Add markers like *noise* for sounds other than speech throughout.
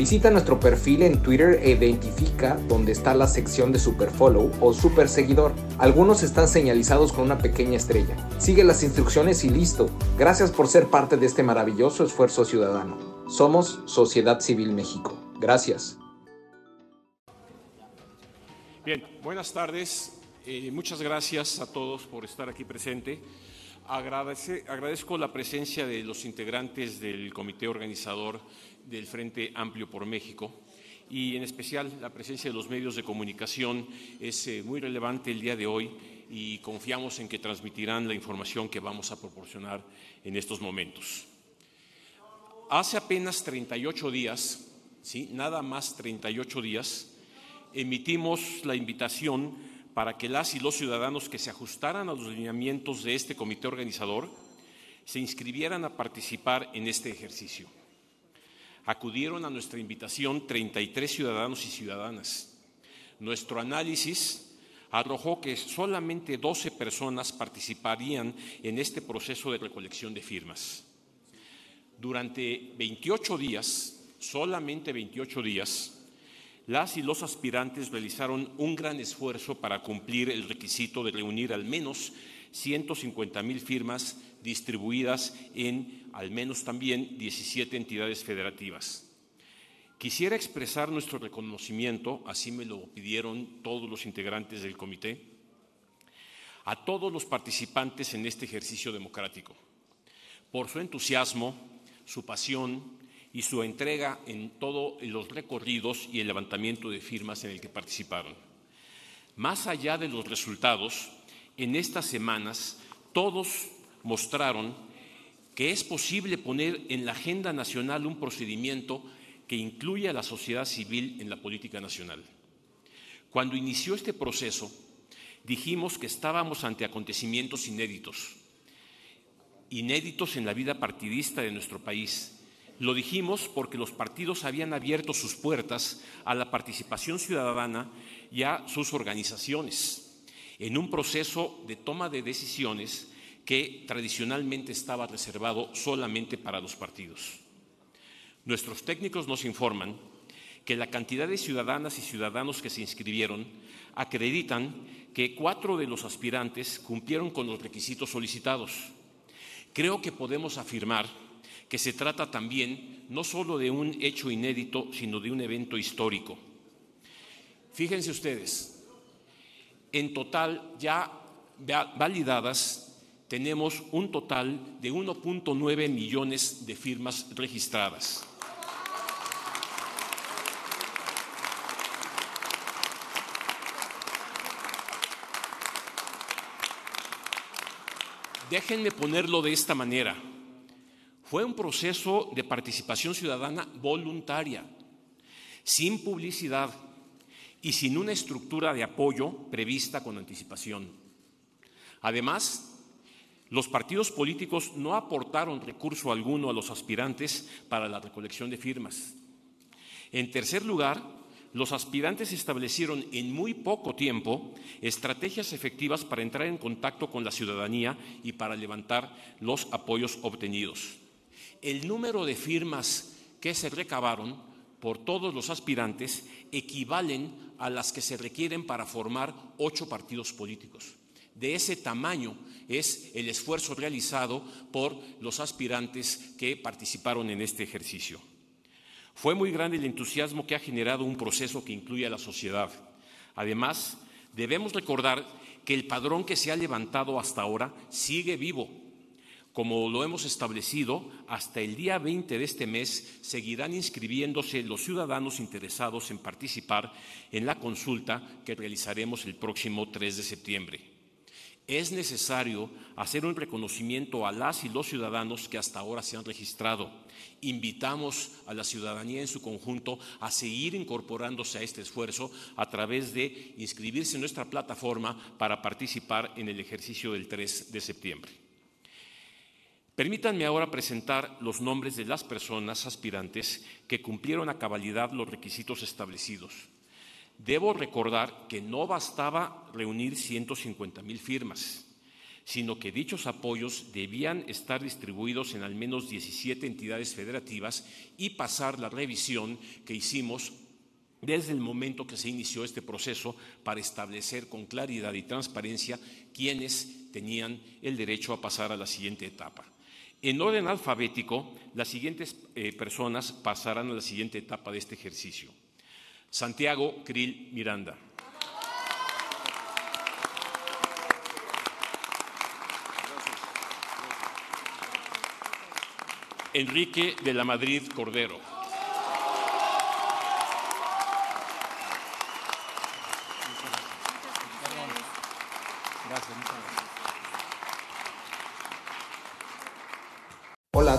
Visita nuestro perfil en Twitter e identifica dónde está la sección de Superfollow o Super Seguidor. Algunos están señalizados con una pequeña estrella. Sigue las instrucciones y listo. Gracias por ser parte de este maravilloso esfuerzo ciudadano. Somos Sociedad Civil México. Gracias. Bien, buenas tardes. Eh, muchas gracias a todos por estar aquí presente. agradezco la presencia de los integrantes del comité organizador del Frente Amplio por México y en especial la presencia de los medios de comunicación es eh, muy relevante el día de hoy y confiamos en que transmitirán la información que vamos a proporcionar en estos momentos. Hace apenas 38 días, ¿sí? nada más 38 días, emitimos la invitación para que las y los ciudadanos que se ajustaran a los lineamientos de este comité organizador se inscribieran a participar en este ejercicio acudieron a nuestra invitación 33 ciudadanos y ciudadanas. Nuestro análisis arrojó que solamente 12 personas participarían en este proceso de recolección de firmas. Durante 28 días, solamente 28 días, las y los aspirantes realizaron un gran esfuerzo para cumplir el requisito de reunir al menos 150 mil firmas distribuidas en al menos también 17 entidades federativas. Quisiera expresar nuestro reconocimiento, así me lo pidieron todos los integrantes del comité, a todos los participantes en este ejercicio democrático, por su entusiasmo, su pasión y su entrega en todos los recorridos y el levantamiento de firmas en el que participaron. Más allá de los resultados, en estas semanas todos mostraron que es posible poner en la agenda nacional un procedimiento que incluya a la sociedad civil en la política nacional. Cuando inició este proceso, dijimos que estábamos ante acontecimientos inéditos, inéditos en la vida partidista de nuestro país. Lo dijimos porque los partidos habían abierto sus puertas a la participación ciudadana y a sus organizaciones en un proceso de toma de decisiones que tradicionalmente estaba reservado solamente para los partidos. Nuestros técnicos nos informan que la cantidad de ciudadanas y ciudadanos que se inscribieron acreditan que cuatro de los aspirantes cumplieron con los requisitos solicitados. Creo que podemos afirmar que se trata también no solo de un hecho inédito, sino de un evento histórico. Fíjense ustedes, en total ya validadas tenemos un total de 1.9 millones de firmas registradas. Déjenme ponerlo de esta manera. Fue un proceso de participación ciudadana voluntaria, sin publicidad y sin una estructura de apoyo prevista con anticipación. Además, los partidos políticos no aportaron recurso alguno a los aspirantes para la recolección de firmas. En tercer lugar, los aspirantes establecieron en muy poco tiempo estrategias efectivas para entrar en contacto con la ciudadanía y para levantar los apoyos obtenidos. El número de firmas que se recabaron por todos los aspirantes equivalen a las que se requieren para formar ocho partidos políticos. De ese tamaño es el esfuerzo realizado por los aspirantes que participaron en este ejercicio. Fue muy grande el entusiasmo que ha generado un proceso que incluye a la sociedad. Además, debemos recordar que el padrón que se ha levantado hasta ahora sigue vivo. Como lo hemos establecido, hasta el día 20 de este mes seguirán inscribiéndose los ciudadanos interesados en participar en la consulta que realizaremos el próximo 3 de septiembre es necesario hacer un reconocimiento a las y los ciudadanos que hasta ahora se han registrado. Invitamos a la ciudadanía en su conjunto a seguir incorporándose a este esfuerzo a través de inscribirse en nuestra plataforma para participar en el ejercicio del 3 de septiembre. Permítanme ahora presentar los nombres de las personas aspirantes que cumplieron a cabalidad los requisitos establecidos. Debo recordar que no bastaba reunir 150 mil firmas, sino que dichos apoyos debían estar distribuidos en al menos 17 entidades federativas y pasar la revisión que hicimos desde el momento que se inició este proceso para establecer con claridad y transparencia quiénes tenían el derecho a pasar a la siguiente etapa. En orden alfabético, las siguientes eh, personas pasarán a la siguiente etapa de este ejercicio. Santiago Krill Miranda. Enrique de la Madrid Cordero. Hola,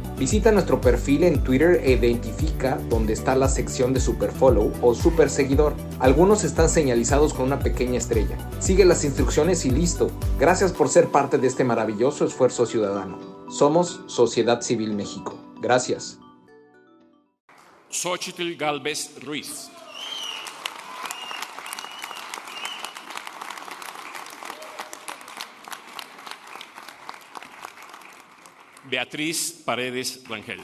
Visita nuestro perfil en Twitter e identifica dónde está la sección de Superfollow o Super Seguidor. Algunos están señalizados con una pequeña estrella. Sigue las instrucciones y listo. Gracias por ser parte de este maravilloso esfuerzo ciudadano. Somos Sociedad Civil México. Gracias. Xochitl Galvez Ruiz. Beatriz Paredes Rangel.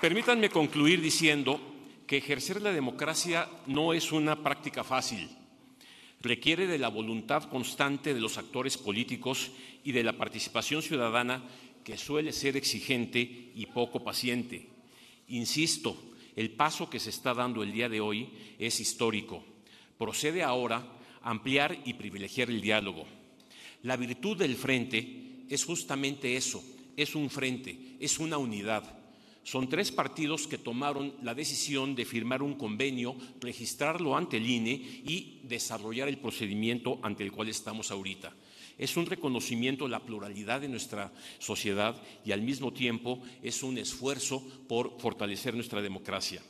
permítanme concluir diciendo que ejercer la democracia no es una práctica fácil. Requiere de la voluntad constante de los actores políticos y de la participación ciudadana que suele ser exigente y poco paciente. Insisto, el paso que se está dando el día de hoy es histórico. Procede ahora ampliar y privilegiar el diálogo. La virtud del frente es justamente eso, es un frente, es una unidad. Son tres partidos que tomaron la decisión de firmar un convenio, registrarlo ante el INE y desarrollar el procedimiento ante el cual estamos ahorita. Es un reconocimiento de la pluralidad de nuestra sociedad y al mismo tiempo es un esfuerzo por fortalecer nuestra democracia.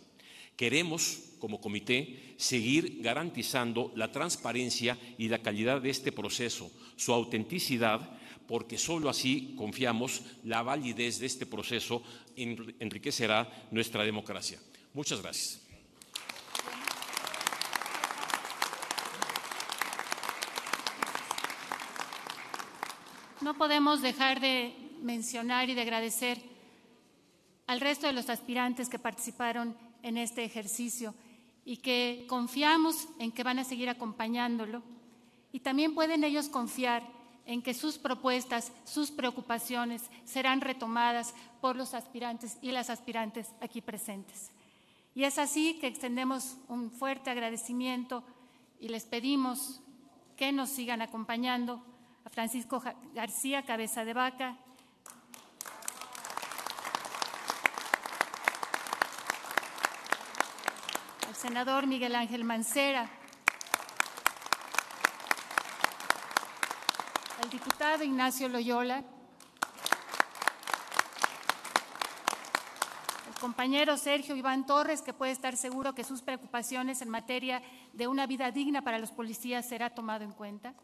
Queremos, como comité, seguir garantizando la transparencia y la calidad de este proceso, su autenticidad, porque sólo así confiamos la validez de este proceso enriquecerá nuestra democracia. Muchas gracias. No podemos dejar de mencionar y de agradecer al resto de los aspirantes que participaron en este ejercicio y que confiamos en que van a seguir acompañándolo. Y también pueden ellos confiar en que sus propuestas, sus preocupaciones serán retomadas por los aspirantes y las aspirantes aquí presentes. Y es así que extendemos un fuerte agradecimiento y les pedimos que nos sigan acompañando Francisco García Cabeza de Vaca, senador Miguel Ángel Mancera, al diputado Ignacio Loyola, compañero Sergio Iván Torres, que puede estar seguro que sus preocupaciones en materia de una vida digna para los policías será tomado en cuenta.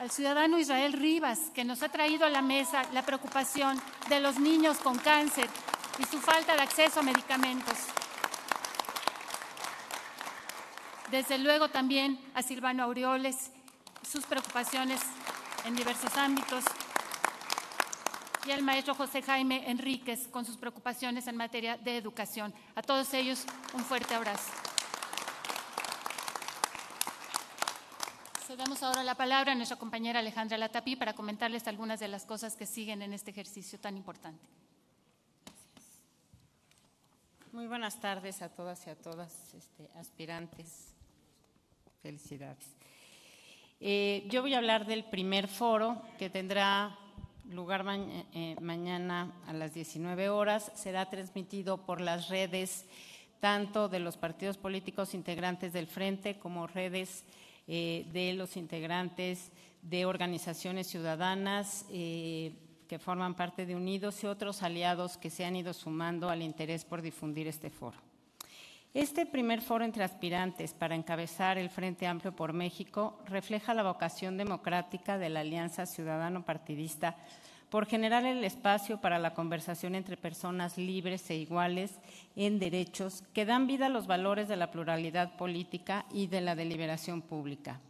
Al ciudadano Israel Rivas, que nos ha traído a la mesa la preocupación de los niños con cáncer y su falta de acceso a medicamentos. Desde luego también a Silvano Aureoles, sus preocupaciones en diversos ámbitos, y al maestro José Jaime Enríquez con sus preocupaciones en materia de educación. A todos ellos un fuerte abrazo. Damos ahora la palabra a nuestra compañera Alejandra Latapí para comentarles algunas de las cosas que siguen en este ejercicio tan importante. Muy buenas tardes a todas y a todas, este, aspirantes. Felicidades. Eh, yo voy a hablar del primer foro que tendrá lugar eh, mañana a las 19 horas. Será transmitido por las redes tanto de los partidos políticos integrantes del Frente como redes eh, de los integrantes de organizaciones ciudadanas eh, que forman parte de Unidos y otros aliados que se han ido sumando al interés por difundir este foro. Este primer foro entre aspirantes para encabezar el Frente Amplio por México refleja la vocación democrática de la Alianza Ciudadano Partidista por generar el espacio para la conversación entre personas libres e iguales en derechos que dan vida a los valores de la pluralidad política y de la deliberación pública.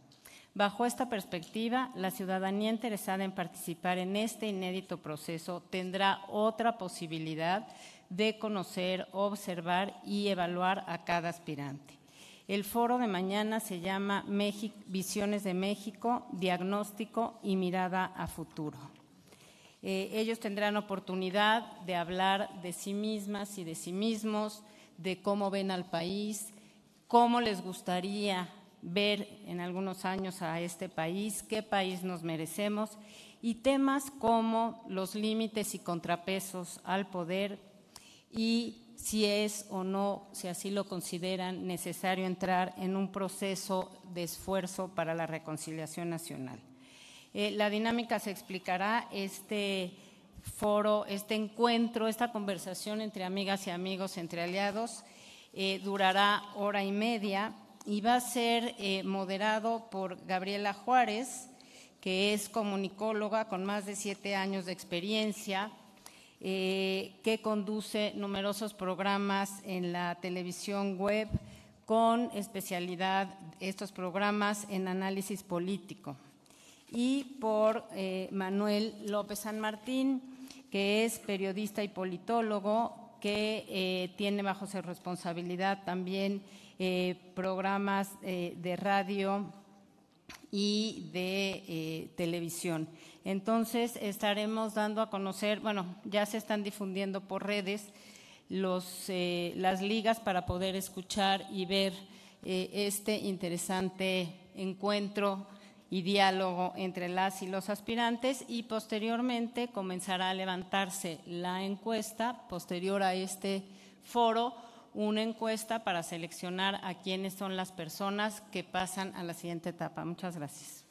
Bajo esta perspectiva, la ciudadanía interesada en participar en este inédito proceso tendrá otra posibilidad de conocer, observar y evaluar a cada aspirante. El foro de mañana se llama Visiones de México, Diagnóstico y Mirada a Futuro. Eh, ellos tendrán oportunidad de hablar de sí mismas y de sí mismos, de cómo ven al país, cómo les gustaría ver en algunos años a este país, qué país nos merecemos y temas como los límites y contrapesos al poder y si es o no, si así lo consideran, necesario entrar en un proceso de esfuerzo para la reconciliación nacional. Eh, la dinámica se explicará este foro, este encuentro, esta conversación entre amigas y amigos, entre aliados, eh, durará hora y media y va a ser eh, moderado por Gabriela Juárez, que es comunicóloga con más de siete años de experiencia, que conduce numerosos programas en la televisión web con especialidad estos programas en análisis político y por eh, Manuel López San Martín, que es periodista y politólogo, que eh, tiene bajo su responsabilidad también eh, programas de radio y de televisión. Entonces estaremos dando a conocer, bueno, ya se están difundiendo por redes los, las ligas para poder escuchar y ver este interesante encuentro y diálogo entre las y los aspirantes y posteriormente comenzará a levantarse la encuesta, posterior a este foro, una encuesta para seleccionar a quiénes son las personas que pasan a la siguiente etapa. Muchas gracias.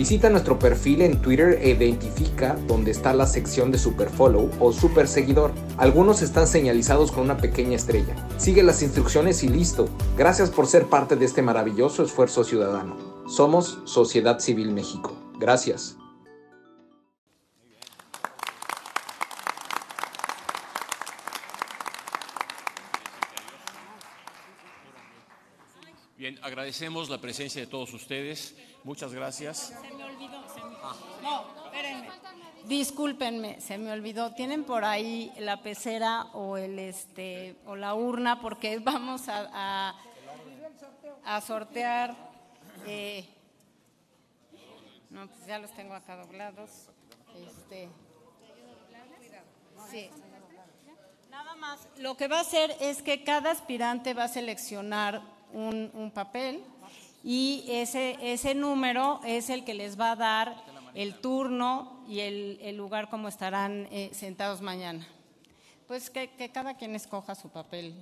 Visita nuestro perfil en Twitter e identifica dónde está la sección de Superfollow o Super Seguidor. Algunos están señalizados con una pequeña estrella. Sigue las instrucciones y listo. Gracias por ser parte de este maravilloso esfuerzo ciudadano. Somos Sociedad Civil México. Gracias. Agradecemos la presencia de todos ustedes. Muchas gracias. Se me olvidó. No, espérenme. Discúlpenme, se me olvidó. ¿Tienen por ahí la pecera o el este o la urna? Porque *laughs* vamos a, a, sortear. Eh, no, pues ya los tengo acá doblados. Este, sí. Nada más. Lo que va a hacer es que cada aspirante va a seleccionar un, papel y ese, ese número es el que les va a dar el turno y el, lugar como estarán eh, sentados mañana. Pues que, cada quien escoja su papel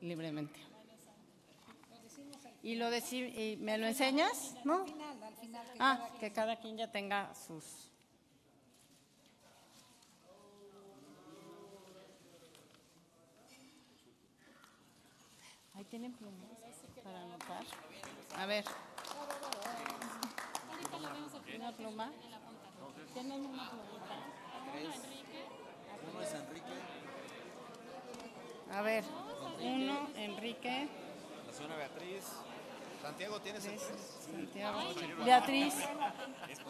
libremente. ¿Y lo me lo enseñas? ¿No? Ah, que cada quien ya tenga sus... Ahí tienen A ver. Una pluma. ¿Tienen una pluma? Uno es Enrique. A ver, uno, Enrique. La señora Beatriz. Santiago, ¿tienes el Santiago. Beatriz.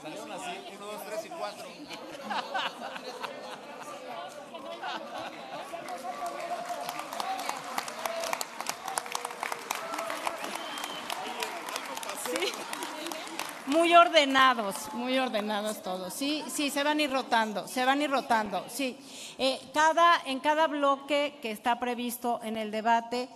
Salieron así, uno, dos, tres y cuatro. *laughs* Muy ordenados, muy ordenados todos. Sí, sí, se van a ir rotando, se van a ir rotando. Sí, eh, cada, en cada bloque que está previsto en el debate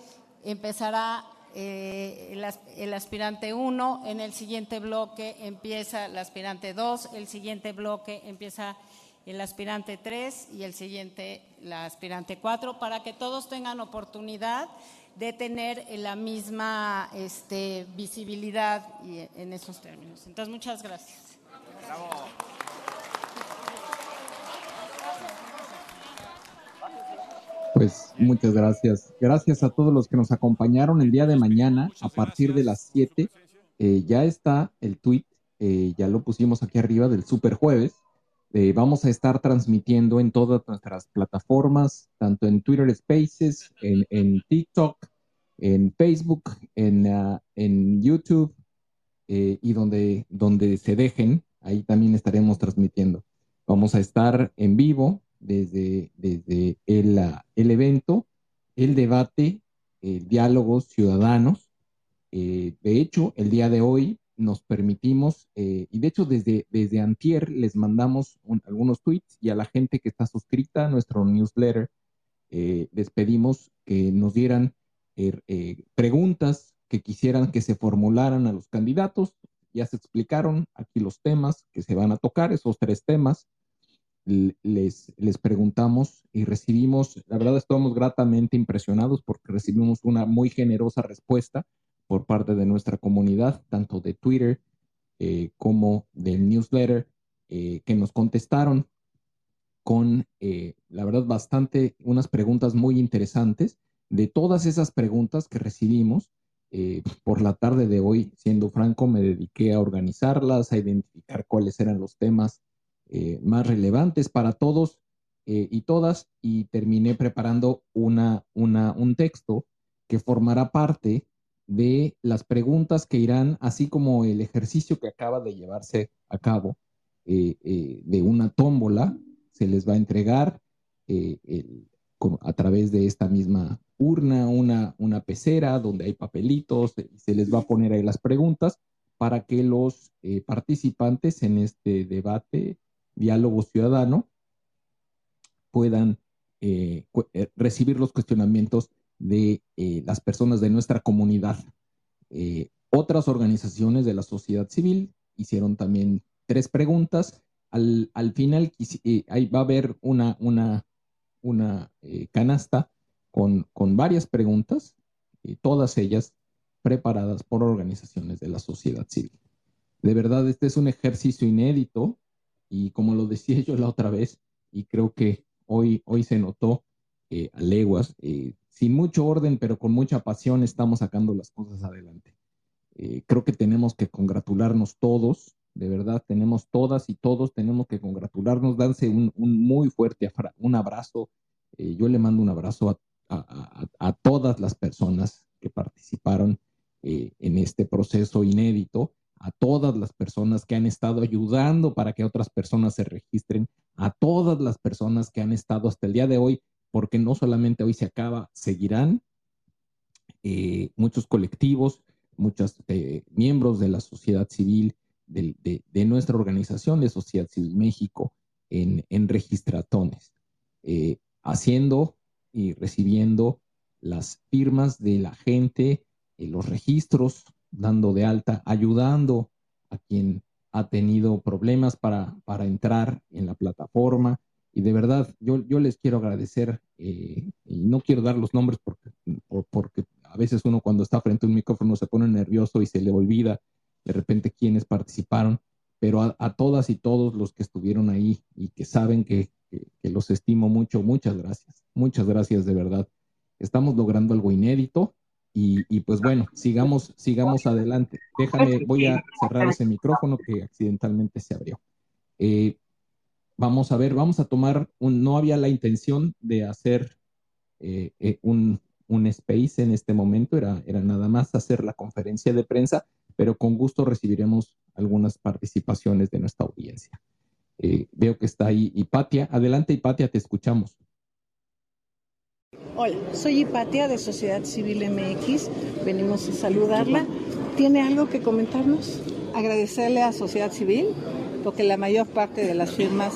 empezará eh, el, el, aspirante 1, en el siguiente bloque empieza el aspirante 2, el siguiente bloque empieza el aspirante 3 y el siguiente la aspirante 4, para que todos tengan oportunidad de tener la misma este, visibilidad y, en esos términos. Entonces, muchas gracias. Pues muchas gracias. Gracias a todos los que nos acompañaron el día de mañana a partir de las 7. Eh, ya está el tweet, eh, ya lo pusimos aquí arriba del Super Jueves. Eh, vamos a estar transmitiendo en todas nuestras plataformas, tanto en Twitter Spaces, en, TikTok, en Facebook, en, ah, YouTube eh, y donde, donde se dejen, ahí también estaremos transmitiendo. Vamos a estar en vivo desde, desde el, ah, el evento, el debate, el diálogos ciudadanos. Eh, de hecho, el día de hoy nos permitimos, eh, y de hecho desde, desde Antier les mandamos algunos tweets y a la gente que está suscrita a nuestro newsletter, eh, les pedimos que nos dieran eh, preguntas que quisieran que se formularan a los candidatos. Ya se explicaron aquí los temas que se van a tocar, esos tres temas. Les, les preguntamos y recibimos, la verdad estamos gratamente impresionados porque recibimos una muy generosa respuesta por parte de nuestra comunidad, tanto de Twitter eh, como del newsletter, eh, que nos contestaron con, eh, la verdad, bastante, unas preguntas muy interesantes. De todas esas preguntas que recibimos, por la tarde de hoy, siendo franco, me dediqué a organizarlas, a identificar cuáles eran los temas más relevantes para todos y todas, y terminé preparando una, una, un texto que formará parte de las preguntas que irán, así como el ejercicio que acaba de llevarse a cabo eh, eh, de una tómbola, se les va a entregar eh, a través de esta misma urna, una, una pecera donde hay papelitos, se les va a poner ahí las preguntas para que los participantes en este debate, diálogo ciudadano, puedan recibir los cuestionamientos de eh, las personas de nuestra comunidad. Eh, otras organizaciones de la sociedad civil hicieron también tres preguntas. Al, final eh, ahí va a haber una, una, una canasta con, con, varias preguntas, todas ellas preparadas por organizaciones de la sociedad civil. De verdad, este es un ejercicio inédito y como lo decía *laughs* yo la otra vez, y creo que hoy, hoy se notó a leguas, sin mucho orden, pero con mucha pasión estamos sacando las cosas adelante. Eh, creo que tenemos que congratularnos todos, de verdad, tenemos todas y todos tenemos que congratularnos, darse un, muy fuerte un abrazo. Eh, yo le mando un abrazo a, todas las personas que participaron eh, en este proceso inédito, a todas las personas que han estado ayudando para que otras personas se registren, a todas las personas que han estado hasta el día de hoy porque no solamente hoy se acaba, seguirán eh, muchos colectivos, muchos eh, miembros de la sociedad civil, de, nuestra organización de Sociedad Civil México, en, registratones, eh, haciendo y recibiendo las firmas de la gente, los registros, dando de alta, ayudando a quien ha tenido problemas para, para entrar en la plataforma, y de verdad, yo, yo les quiero agradecer, eh, y no quiero dar los nombres porque, porque a veces uno cuando está frente a un micrófono se pone nervioso y se le olvida de repente quiénes participaron, pero a, todas y todos los que estuvieron ahí y que saben que, los estimo mucho, muchas gracias, muchas gracias de verdad. Estamos logrando algo inédito y, y, pues bueno, sigamos, sigamos adelante. Déjame, voy a cerrar ese micrófono que accidentalmente se abrió. Eh, vamos a ver, vamos a tomar, un, no había la intención de hacer eh, eh, un, un, space en este momento, era, era nada más hacer la conferencia de prensa, pero con gusto recibiremos algunas participaciones de nuestra audiencia. Eh, veo que está ahí Hipatia. Adelante, Hipatia, te escuchamos. Hola, soy Hipatia de Sociedad Civil MX. Venimos a saludarla. ¿Tiene algo que comentarnos? Agradecerle a Sociedad Civil porque la mayor parte de las firmas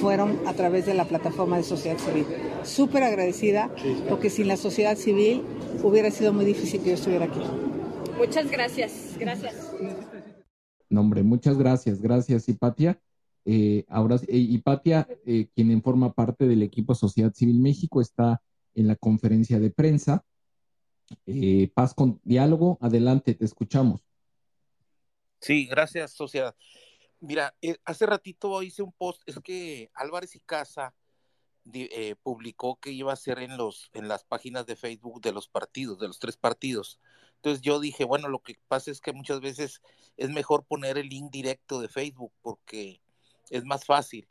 fueron a través de la plataforma de sociedad civil. Súper agradecida, porque sin la sociedad civil hubiera sido muy difícil que yo estuviera aquí. Muchas gracias, gracias. No, hombre, muchas gracias, gracias, Hipatia. Eh, ahora, eh, Hipatia, eh, quien forma parte del equipo Sociedad Civil México, está en la conferencia de prensa. Paz con diálogo, adelante, te escuchamos. Sí, gracias, Sociedad. Mira, eh, hace ratito hice un post, es que Álvarez y Casa eh, publicó que iba a ser en los en las páginas de Facebook de los partidos, de los tres partidos. Entonces yo dije, bueno, lo que pasa es que muchas veces es mejor poner el link directo de Facebook porque es más fácil.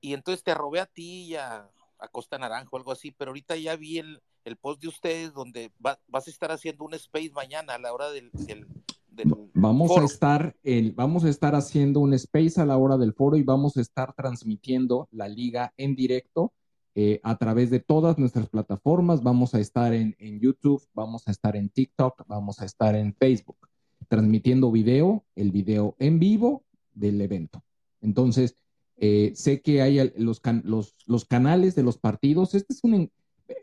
Y entonces te arrobé a ti y a, Costa Naranjo, algo así, pero ahorita ya vi el, post de ustedes donde vas a estar haciendo un space mañana a la hora del vamos a estar el, vamos a estar haciendo un space a la hora del foro y vamos a estar transmitiendo la liga en directo eh, a través de todas nuestras plataformas. Vamos a estar en, YouTube, vamos a estar en TikTok, vamos a estar en Facebook, transmitiendo video, el video en vivo del evento. Entonces, eh, sé que hay los, los, los, canales de los partidos. Este es un,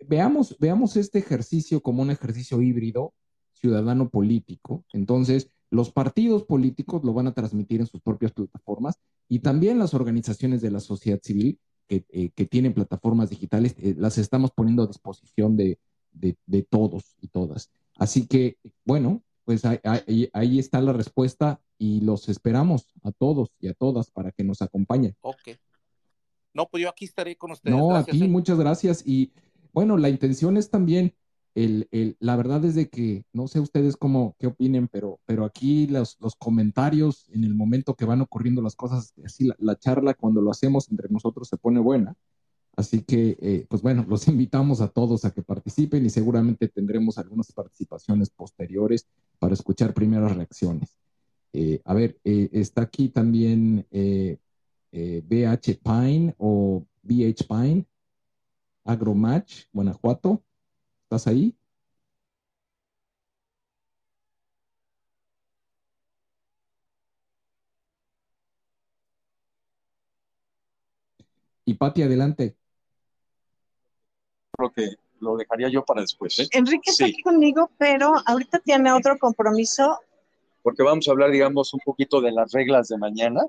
veamos, veamos este ejercicio como un ejercicio híbrido ciudadano político. Entonces, los partidos políticos lo van a transmitir en sus propias plataformas y también las organizaciones de la sociedad civil que, eh, tienen plataformas digitales, eh, las estamos poniendo a disposición de, todos y todas. Así que, bueno, pues ahí, está la respuesta y los esperamos a todos y a todas para que nos acompañen. Ok. No, pues yo aquí estaré con ustedes. No, aquí muchas gracias. Y bueno, la intención es también el, la verdad es de que, no sé ustedes cómo, qué opinen, pero, pero aquí los, los comentarios en el momento que van ocurriendo las cosas, así la, charla cuando lo hacemos entre nosotros se pone buena. Así que, eh, pues bueno, *laughs* los invitamos a todos a que participen y seguramente tendremos algunas participaciones posteriores para escuchar primeras reacciones. Eh, a ver, eh, está aquí también BH Pine o BH Pine, Agromatch, Guanajuato. ¿Estás ahí? Y Pati, adelante. Creo que lo dejaría yo para después. ¿eh? Enrique está aquí conmigo, pero ahorita tiene otro compromiso. Porque vamos a hablar, digamos, un poquito de las reglas de mañana.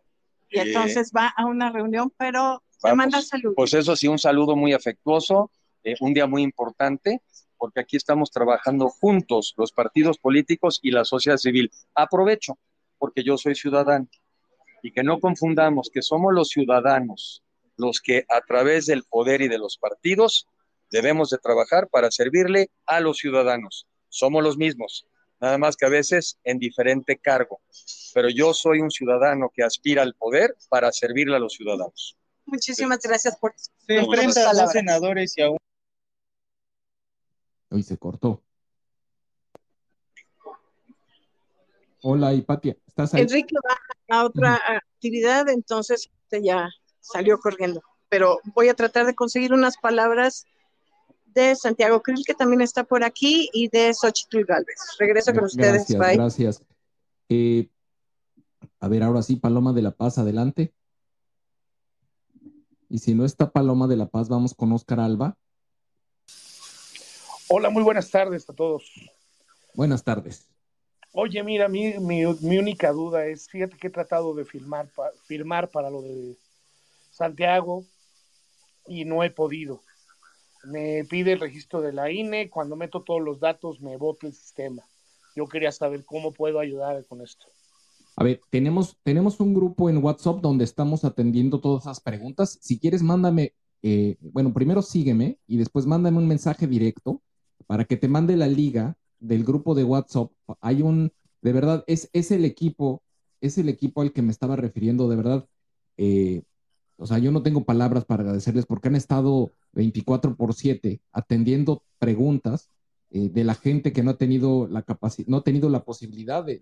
Y entonces va a una reunión, pero te manda saludos. Pues eso sí, un saludo muy afectuoso, eh, un día muy importante, porque aquí estamos trabajando juntos, los partidos políticos y la sociedad civil. Aprovecho, porque yo soy ciudadano, y que no confundamos que somos los ciudadanos los que a través del poder y de los partidos debemos de trabajar para servirle a los ciudadanos. Somos los mismos, nada más que a veces en diferente cargo. Pero yo soy un ciudadano que aspira al poder para servirle a los ciudadanos. Muchísimas gracias por Se enfrenta a dos senadores y a un... Hoy se cortó. Hola, Hipatia, ¿estás ahí? Enrique va a otra actividad, entonces ya salió corriendo. Pero voy a tratar de conseguir unas palabras de Santiago Krill, que también está por aquí, y de Xochitl Galvez. Regreso con ustedes. Gracias, gracias. Eh, a ver, ahora sí, Paloma de la Paz, adelante. Y si no está Paloma de la Paz, vamos con Oscar Alba. Hola, muy buenas tardes a todos. Buenas tardes. Oye, mira, mi, mi, mi única duda es, fíjate que he tratado de filmar, firmar para lo de Santiago y no he podido. Me pide el registro de la INE, cuando meto todos los datos me bota el sistema. Yo quería saber cómo puedo ayudar con esto. A ver, tenemos, tenemos un grupo en WhatsApp donde estamos atendiendo todas esas preguntas. Si quieres, mándame, eh, bueno, primero sígueme y después mándame un mensaje directo para que te mande la liga del grupo de WhatsApp. Hay un, de verdad, es, es el equipo, es el equipo al que me estaba refiriendo, de verdad. Eh, o sea, yo no tengo palabras para agradecerles porque han estado 24 por 7 atendiendo preguntas eh, de la gente que no ha tenido la capacidad, no ha tenido la posibilidad de,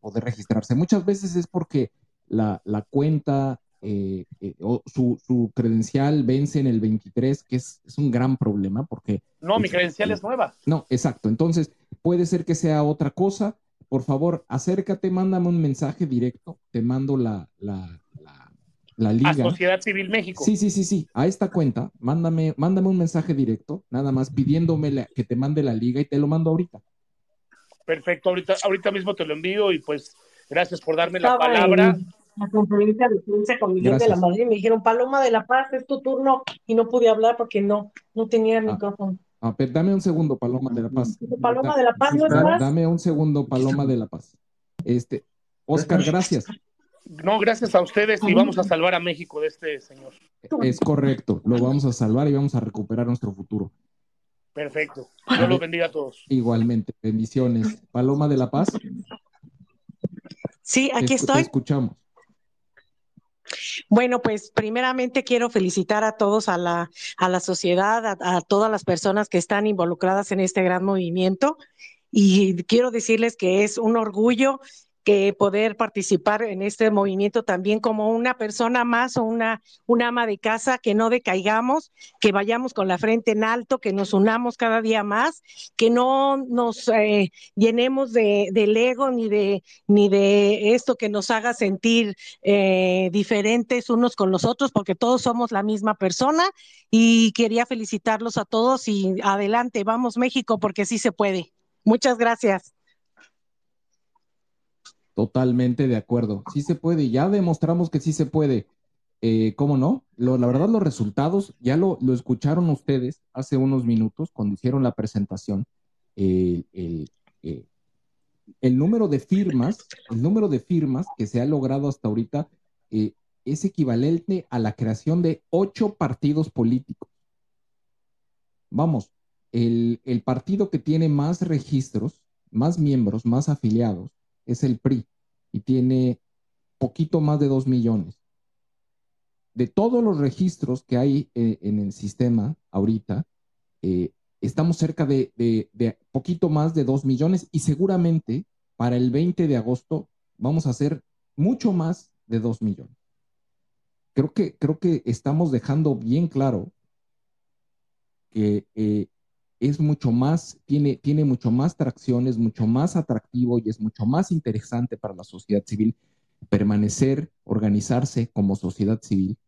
poder registrarse. Muchas veces es porque la, cuenta eh, eh, o su, credencial vence en el 23, que es, un gran problema porque... No, mi credencial es nueva. No, exacto. Entonces, puede ser que sea otra cosa. Por favor, acércate, mándame un mensaje directo, te mando la, la la liga. A Sociedad Civil México. Sí, sí, sí, sí. A esta cuenta, mándame, mándame un mensaje directo, nada más pidiéndome que te mande la liga y te lo mando ahorita. Perfecto, ahorita, ahorita mismo te lo envío y pues gracias por darme la palabra. La conferencia de prensa con Miguel de la Madrid me dijeron, Paloma de la Paz, es tu turno, y no pude hablar porque no, no tenía el ah, micrófono. Ah, dame un segundo, Paloma de la Paz. Paloma de la Paz, ¿no es más? Dame un segundo, Paloma de la Paz. Este, Oscar, gracias. No, gracias a ustedes y vamos a salvar a México de este señor. Es correcto, lo vamos a salvar y vamos a recuperar nuestro futuro. Perfecto. Dios los bendiga a todos. Igualmente, bendiciones. Paloma de la Paz. Sí, aquí estoy. escuchamos. Bueno, pues primeramente quiero felicitar a todos, a la, a la sociedad, a, a, todas las personas que están involucradas en este gran movimiento. Y quiero decirles que es un orgullo que poder participar en este movimiento también como una persona más o una, ama de casa, que no decaigamos, que vayamos con la frente en alto, que nos unamos cada día más, que no nos eh, llenemos de, del ego ni de, ni de esto que nos haga sentir eh, diferentes unos con los otros, porque todos somos la misma persona y quería felicitarlos a todos y adelante, vamos México, porque sí se puede. Muchas gracias. Totalmente de acuerdo. Sí se puede, ya demostramos que sí se puede. Eh, ¿Cómo no? la verdad, los resultados ya lo, escucharon ustedes hace unos minutos cuando hicieron la presentación. Eh, el, número de firmas, el número de firmas que se ha logrado hasta ahorita eh, es equivalente a la creación de ocho partidos políticos. Vamos, el partido que tiene más registros, más miembros, más afiliados, es el PRI y tiene poquito más de dos millones. de todos los registros que hay eh, en el sistema ahorita, eh, estamos cerca de, de, poquito más de 2 millones y seguramente para el 20 de agosto vamos a hacer mucho más de 2 millones. Creo que, creo que estamos dejando bien claro que eh, es mucho más, tiene, tiene mucho más tracción, es mucho más atractivo y es mucho más interesante para la sociedad civil permanecer, organizarse como sociedad civil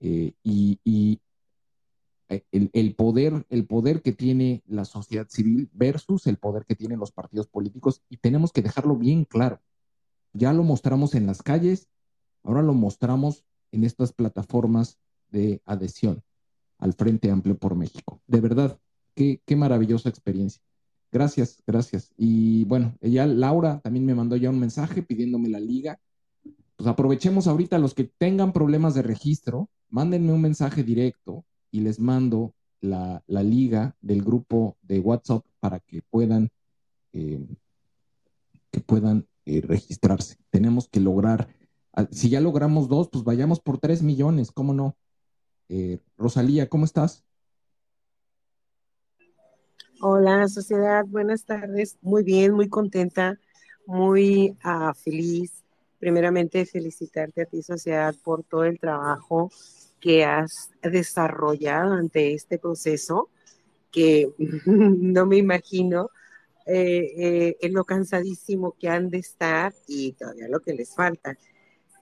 eh, y, eh, el, poder, el poder que tiene la sociedad civil versus el poder que tienen los partidos políticos y tenemos que dejarlo bien claro. Ya lo mostramos en las calles, ahora lo mostramos en estas plataformas de adhesión al Frente Amplio por México. De verdad, qué, qué maravillosa experiencia. Gracias, gracias. Y bueno, ella, Laura, también me mandó ya un mensaje pidiéndome la liga. Pues aprovechemos ahorita los que tengan problemas de registro, mándenme un mensaje directo y les mando la, liga del grupo de WhatsApp para que puedan, eh, que puedan eh, registrarse. Tenemos que lograr, ah, si ya logramos dos, pues vayamos por tres millones, ¿cómo no? Eh, Rosalía, ¿cómo estás? Hola, sociedad, buenas tardes. Muy bien, muy contenta, muy ah, feliz. Primeramente, felicitarte a ti, sociedad, por todo el trabajo que has desarrollado ante este proceso, que *laughs* no me imagino eh, eh, lo cansadísimo que han de estar y todavía lo que les falta.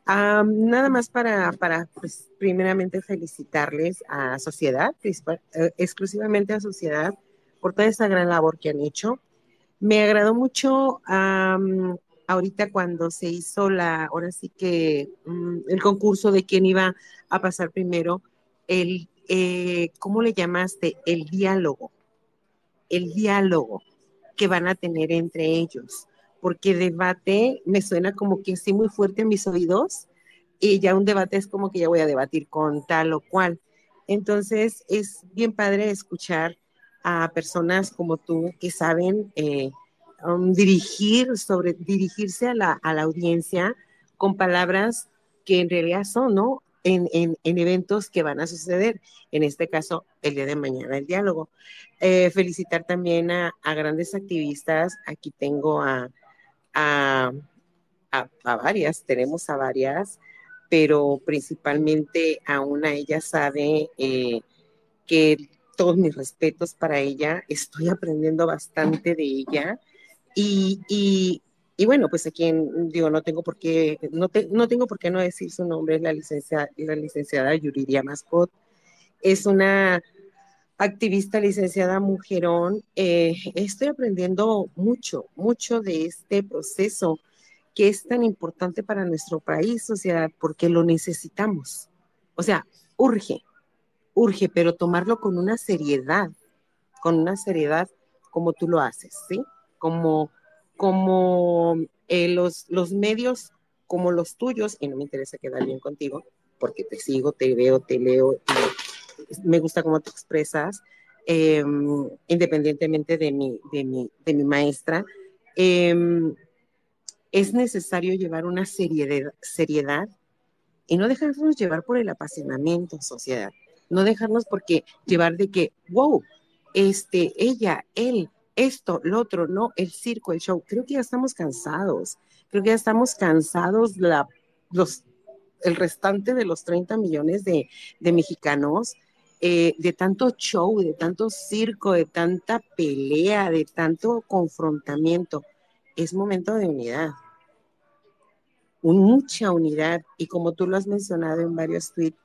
nada más para, para pues, primeramente felicitarles a Sociedad, eh, exclusivamente a Sociedad, por toda esa gran labor que han hecho. Me agradó mucho ahorita cuando se hizo la, ahora sí que mm, el concurso de quién iba a pasar primero, el, eh, ¿cómo le llamaste? El diálogo, el diálogo que van a tener entre ellos, porque debate me suena como que sí muy fuerte en mis oídos y ya un debate es como que ya voy a debatir con tal o cual. Entonces es bien padre escuchar a personas como tú que saben eh, um, dirigir, sobre dirigirse a la, a la audiencia con palabras que en realidad son, ¿no? En, en, en, eventos que van a suceder, en este caso el día de mañana, el diálogo. Eh, felicitar también a, grandes activistas, aquí tengo a, a, a, varias, tenemos a varias, pero principalmente a una, ella sabe eh, que todos mis respetos para ella, estoy aprendiendo bastante de ella. Y, y, bueno, pues aquí digo, no tengo por qué, no, no tengo por qué no decir su nombre, es la licenciada, la licenciada Yuridia Mascot, es una activista licenciada mujerón, eh, estoy aprendiendo mucho, mucho de este proceso que es tan importante para nuestro país, sociedad, porque lo necesitamos. O sea, urge, urge, pero tomarlo con una seriedad, con una seriedad como tú lo haces, ¿sí? Como, como eh, los, los medios como los tuyos, y no me interesa quedar bien contigo, porque te sigo, te veo, te leo, me gusta cómo te expresas, em, independientemente de mi, de mi, de mi maestra, em, es necesario llevar una seriedad, seriedad y no dejarnos llevar por el apasionamiento, sociedad no dejarnos porque llevar de que, wow, este, ella, él, esto, lo otro, no, el circo, el show. Creo que ya estamos cansados. Creo que ya estamos cansados la, los, el restante de los 30 millones de, de mexicanos eh, de tanto show, de tanto circo, de tanta pelea, de tanto confrontamiento. Es momento de unidad. mucha unidad. Y como tú lo has mencionado en varios tweets,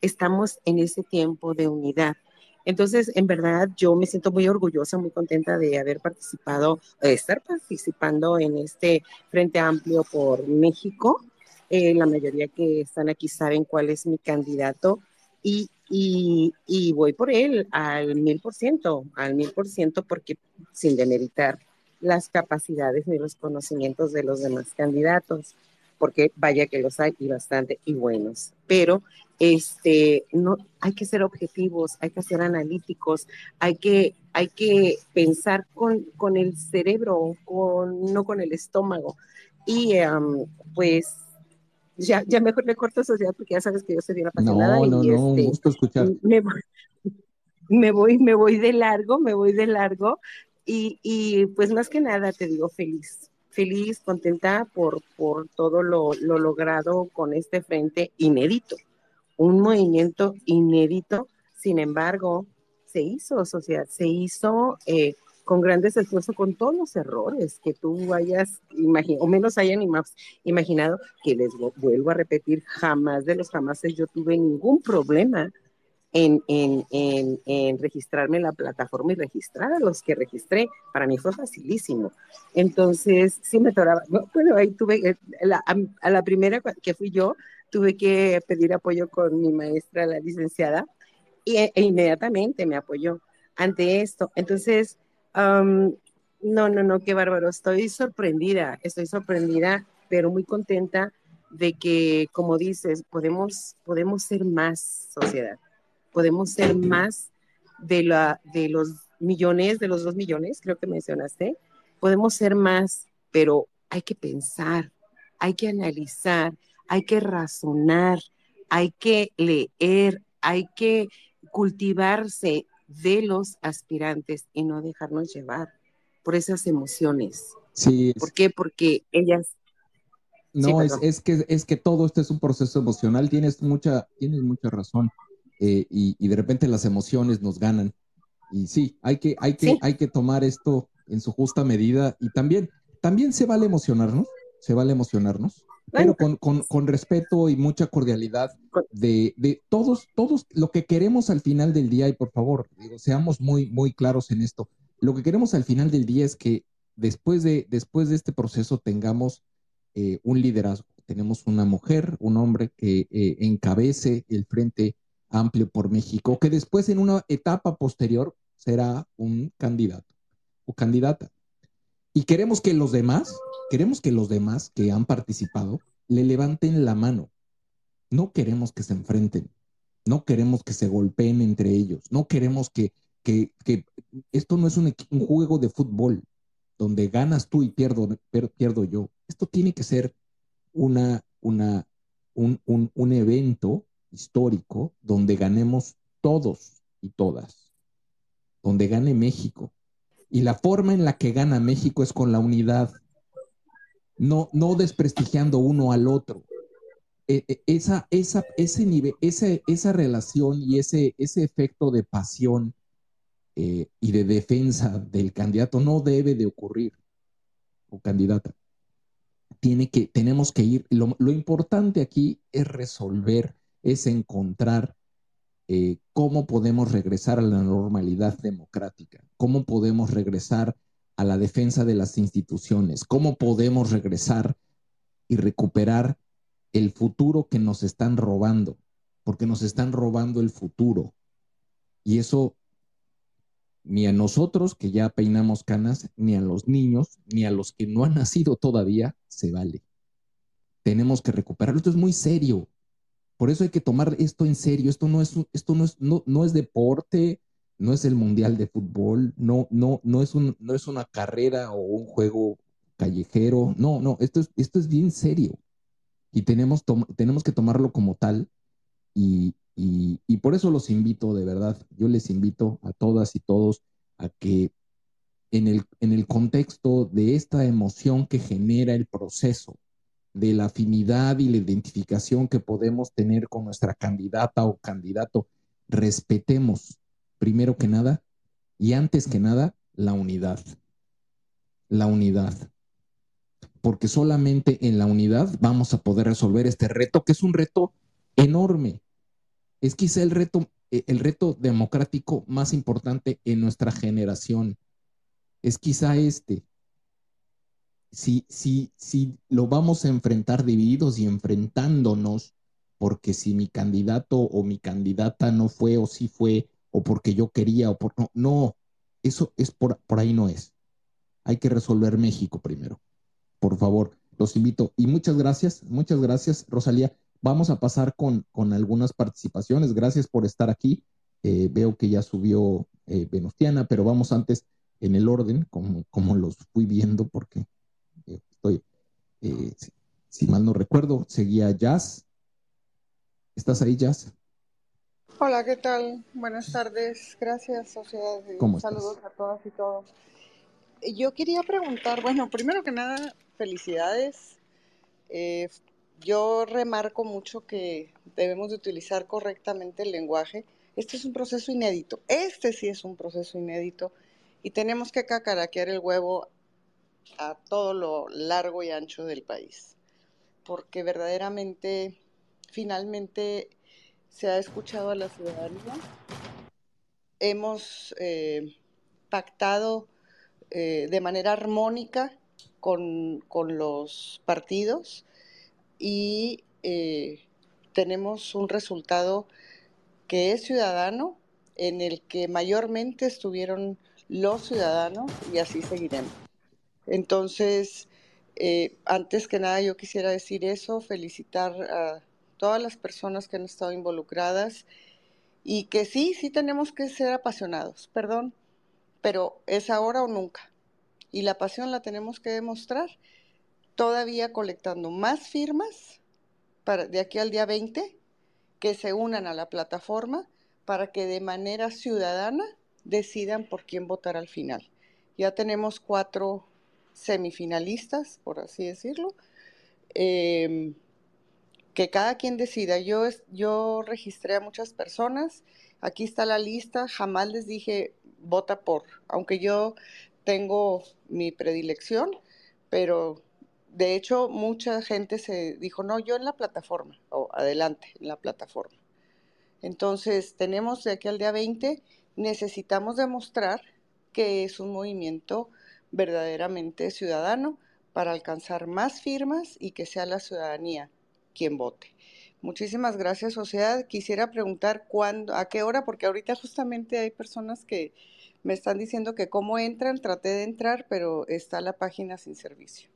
estamos en ese tiempo de unidad. Entonces, en verdad, yo me siento muy orgullosa, muy contenta de haber participado, de estar participando en este Frente Amplio por México. Eh, la mayoría que están aquí saben cuál es mi candidato y, y, y voy por él al mil por ciento, al mil por ciento, porque sin demeritar las capacidades ni los conocimientos de los demás candidatos, porque vaya que los hay y bastante y buenos. Pero este, no, hay que ser objetivos, hay que ser analíticos, hay que, hay que pensar con, con el cerebro, con, no con el estómago. Y pues ya, ya mejor le corto sociedad porque ya sabes que yo soy bien apasionada. No, no, y no, un este, gusto escuchar. *laughs* Me, voy- me voy, me voy de largo, me voy de largo. Y, y pues más que nada te digo feliz, feliz, contenta por, por todo lo, lo logrado con este frente inédito, un movimiento inédito, sin embargo, se hizo sociedad, se hizo eh, con grandes esfuerzos, con todos los errores que tú hayas imaginado, o menos hayan ima- imaginado, que les vu- vuelvo a repetir, jamás de los jamases yo tuve ningún problema en, en, en, en registrarme en la plataforma y registrar a los que registré. Para mí fue facilísimo. Entonces, sí me atoraba. No, Bueno, ahí tuve, eh, la- a, la primera que fui yo, tuve que pedir apoyo con mi maestra, la licenciada, y, e inmediatamente me apoyó ante esto. Entonces, am, no, no, no, qué bárbaro. Estoy sorprendida, estoy sorprendida, pero muy contenta de que, como dices, podemos, podemos ser más sociedad podemos ser más de, la, de los millones, de los dos millones, creo que mencionaste, podemos ser más, pero hay que pensar, hay que analizar, hay que razonar, hay que leer, hay que cultivarse de los aspirantes y no dejarnos llevar por esas emociones. Sí, es- ¿Por qué? Porque ellas... No, Sí, es, es que, es que todo esto es un proceso emocional, tienes mucha, tienes mucha razón. Eh, y, y de repente las emociones nos ganan. Y sí, hay que, hay que, Sí. hay que tomar esto en su justa medida. Y también, también se vale emocionarnos, se vale emocionarnos, pero con, con, con respeto y mucha cordialidad de, de todos, todos lo que queremos al final del día, y por favor, digo, seamos muy, muy claros en esto. Lo que queremos al final del día es que después de, después de este proceso tengamos eh, un liderazgo. Tenemos una mujer, un hombre que eh, encabece el Frente Amplio por México, que después en una etapa posterior será un candidato o candidata. Y queremos que los demás, queremos que los demás que han participado le levanten la mano. No queremos que se enfrenten, no queremos que se golpeen entre ellos, no queremos que, que, que esto no es un, juego de fútbol donde ganas tú y pierdo, per- pierdo yo. Esto tiene que ser una, una, un, un, un evento histórico donde ganemos todos y todas, donde gane México. Y la forma en la que gana México es con la unidad, no, no desprestigiando uno al otro. E- e- esa, esa, ese nivel, ese, esa relación y ese, ese efecto de pasión eh, y de defensa del candidato no debe de ocurrir o candidata. Tiene que, tenemos que ir, lo, lo importante aquí es resolver, es encontrar eh, cómo podemos regresar a la normalidad democrática, cómo podemos regresar a la defensa de las instituciones, cómo podemos regresar y recuperar el futuro que nos están robando, porque nos están robando el futuro. Y eso ni a nosotros que ya peinamos canas, ni a los niños, ni a los que no han nacido todavía, se vale. Tenemos que recuperarlo. Esto es muy serio. Por eso hay que tomar esto en serio. Esto no es, esto no es, no, no es deporte, no es el mundial de fútbol, no, no, no es un, no es una carrera o un juego callejero. No, no, esto es, esto es bien serio. Y tenemos, tenemos que tomarlo como tal. Y, y, y por eso los invito, de verdad, yo les invito a todas y todos a que en el, en el contexto de esta emoción que genera el proceso, de la afinidad y la identificación que podemos tener con nuestra candidata o candidato, respetemos primero que nada y antes que nada la unidad. La unidad. Porque solamente en la unidad vamos a poder resolver este reto, que es un reto enorme. Es quizá el reto, eh, el reto democrático más importante en nuestra generación. Es quizá este. Si, si, si lo vamos a enfrentar divididos y enfrentándonos, porque si mi candidato o mi candidata no fue o sí fue, o porque yo quería o por no, no, eso es por, por ahí no es. Hay que resolver México primero. Por favor, los invito. Y muchas gracias, muchas gracias, Rosalía. Vamos a pasar con, con algunas participaciones. Gracias por estar aquí. Eh, veo que ya subió eh, Venustiana, pero vamos antes en el orden, como, como los fui viendo, porque estoy. eh, si, si mal no recuerdo, seguía Jazz. ¿Estás ahí, Jazz? Hola, ¿qué tal? Buenas tardes. Gracias, sociedad. ¿Cómo Saludos a todas y todos. Yo quería preguntar, bueno, primero que nada, felicidades. Eh, yo remarco mucho que debemos de utilizar correctamente el lenguaje. Este es un proceso inédito. Este sí es un proceso inédito y tenemos que cacaraquear el huevo a todo lo largo y ancho del país, porque verdaderamente, finalmente, se ha escuchado a la ciudadanía. Hemos eh, pactado eh, de manera armónica con, los partidos y eh, tenemos un resultado que es ciudadano, en el que mayormente estuvieron los ciudadanos y así seguiremos. Entonces, eh, antes que nada yo quisiera decir eso, felicitar a todas las personas que han estado involucradas y que sí, sí tenemos que ser apasionados, perdón, pero es ahora o nunca. Y la pasión la tenemos que demostrar todavía colectando más firmas para, de aquí al día 20 que se unan a la plataforma para que de manera ciudadana decidan por quién votar al final. Ya tenemos cuatro semifinalistas, por así decirlo, em, que cada quien decida. Yo, yo registré a muchas personas, aquí está la lista, jamás les dije vota por, aunque yo tengo mi predilección, pero de hecho mucha gente se dijo, no, yo en la plataforma, o adelante, en la plataforma. Entonces, tenemos de aquí al día 20, necesitamos demostrar que es un movimiento verdaderamente ciudadano para alcanzar más firmas y que sea la ciudadanía quien vote. Muchísimas gracias, sociedad. Quisiera preguntar cuándo, a qué hora, porque ahorita justamente hay personas que me están diciendo que cómo entran, traté de entrar, pero está la página sin servicio.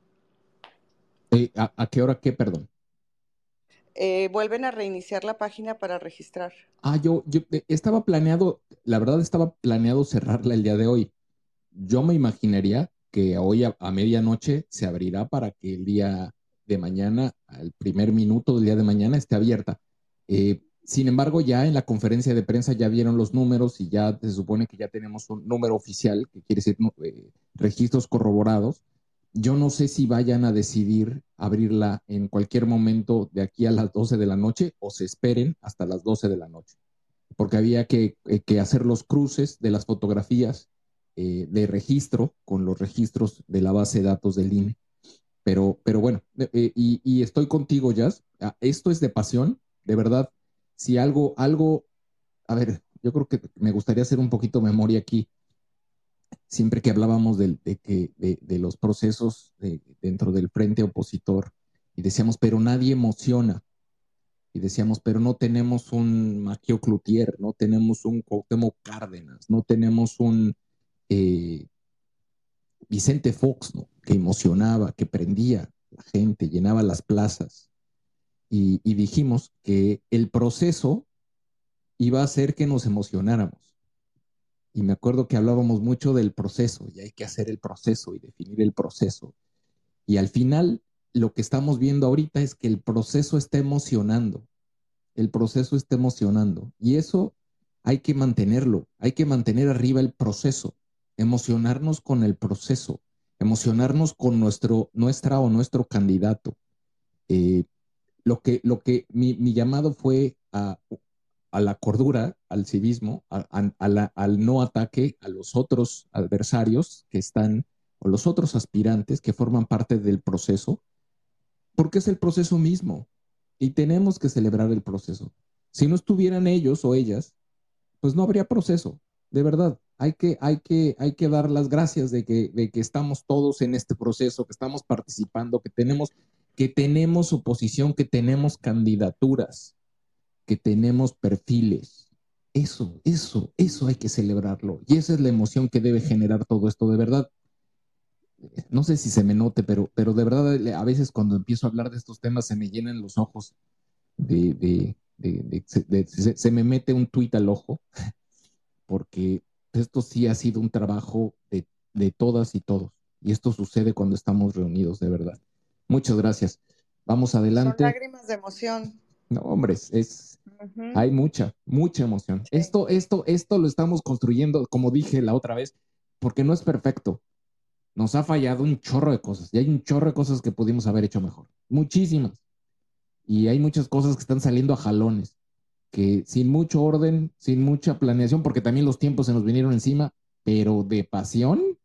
Eh, ¿a, qué hora qué, perdón? Eh, vuelven a reiniciar la página para registrar. Ah, yo, yo eh, estaba planeado, la verdad estaba planeado cerrarla el día de hoy, yo me imaginaría que hoy a, medianoche se abrirá para que el día de mañana, al primer minuto del día de mañana, esté abierta. Eh, sin embargo, ya en la conferencia de prensa ya vieron los números y ya se supone que ya tenemos un número oficial, que quiere decir eh, registros corroborados. Yo no sé si vayan a decidir abrirla en cualquier momento de aquí a las 12 de la noche o se esperen hasta las 12 de la noche, porque había eh, que hacer los cruces de las fotografías eh, de registro con los registros de la base de datos del INE. Pero, pero bueno, eh, y, estoy contigo, Jazz. Ah, esto es de pasión, de verdad. Si algo, algo, a ver, yo creo que me gustaría hacer un poquito memoria aquí. Siempre que hablábamos de, que, de, los procesos dentro del frente opositor, y decíamos, pero nadie emociona. Y decíamos, pero no tenemos un Maquio Cloutier, no tenemos un Cuauhtémoc Cárdenas, no tenemos un, eh, Vicente Fox, que emocionaba, que prendía la gente, llenaba las plazas. Y, dijimos que el proceso iba a hacer que nos emocionáramos. Y me acuerdo que hablábamos mucho del proceso, y hay que hacer el proceso y definir el proceso. Y al final, lo que estamos viendo ahorita es que el proceso está emocionando. El proceso está emocionando. Y eso hay que mantenerlo, hay que mantener arriba el proceso emocionarnos con el proceso, emocionarnos con nuestro, nuestra o nuestro candidato. Eh, lo que, lo que mi, llamado fue a, la cordura, al civismo, al no ataque a los otros adversarios que están, o los otros aspirantes que forman parte del proceso, porque es el proceso mismo y tenemos que celebrar el proceso. Si no estuvieran ellos o ellas, pues no habría proceso, de verdad hay que, hay que, hay que dar las gracias de que, de que estamos todos en este proceso, que estamos participando, que tenemos, que tenemos oposición, que tenemos candidaturas, que tenemos perfiles. Eso, eso, eso hay que celebrarlo. Y esa es la emoción que debe generar todo esto, de verdad. No sé si se me note, pero, pero de verdad a veces cuando empiezo a hablar de estos temas se me llenan los ojos de, de, de, se, se, me mete un tuit al ojo, *laughs* porque esto sí ha sido un trabajo de, todas y todos. Y esto sucede cuando estamos reunidos, de verdad. Muchas gracias. Vamos adelante. Son lágrimas de emoción. No, hombre, es, hay mucha, mucha emoción. Esto, esto, esto lo estamos construyendo, como dije la otra vez, porque no es perfecto. Nos ha fallado un chorro de cosas y hay un chorro de cosas que pudimos haber hecho mejor. Muchísimas. Y hay muchas cosas que están saliendo a jalones, que sin mucho orden, sin mucha planeación, porque también los tiempos se nos vinieron encima, pero de pasión,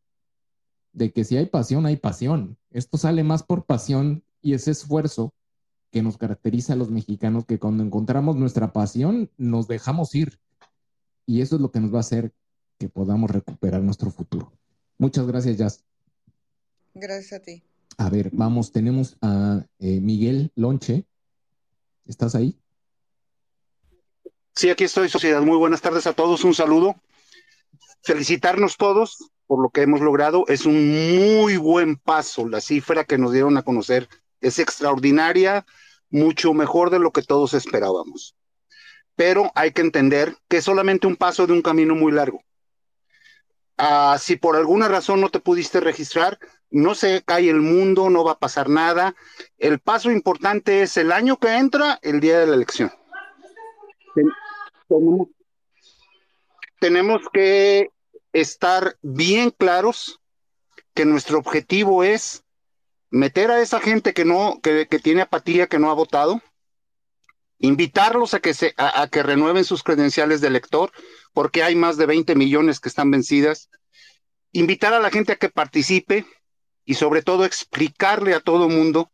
de que si hay pasión, hay pasión. Esto sale más por pasión y ese esfuerzo que nos caracteriza a los mexicanos, que cuando encontramos nuestra pasión, nos dejamos ir. Y eso es lo que nos va a hacer que podamos recuperar nuestro futuro. Muchas gracias, Jazz. Gracias a ti. A ver, vamos, tenemos a eh, Miguel Lonche. ¿Estás ahí? Sí, aquí estoy, sociedad. Muy buenas tardes a todos. Un saludo. Felicitarnos todos por lo que hemos logrado. Es un muy buen paso. La cifra que nos dieron a conocer es extraordinaria, mucho mejor de lo que todos esperábamos. Pero hay que entender que es solamente un paso de un camino muy largo. Ah, si por alguna razón no te pudiste registrar, no se cae el mundo, no va a pasar nada. El paso importante es el año que entra, el día de la elección. Tenemos, que estar bien claros que nuestro objetivo es meter a esa gente que no, que, tiene apatía, que no ha votado, invitarlos a que se, a, que renueven sus credenciales de elector, porque hay más de 20 millones que están vencidas, invitar a la gente a que participe y sobre todo explicarle a todo mundo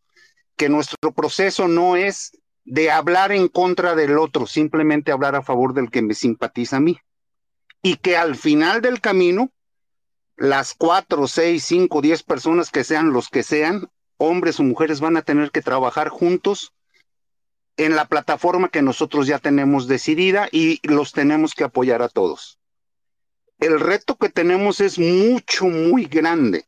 que nuestro proceso no es de hablar en contra del otro, simplemente hablar a favor del que me simpatiza a mí. Y que al final del camino las cuatro, seis, cinco, diez personas que sean los que sean, hombres o mujeres, van a tener que trabajar juntos en la plataforma que nosotros ya tenemos decidida y los tenemos que apoyar a todos. El reto que tenemos es mucho, muy grande.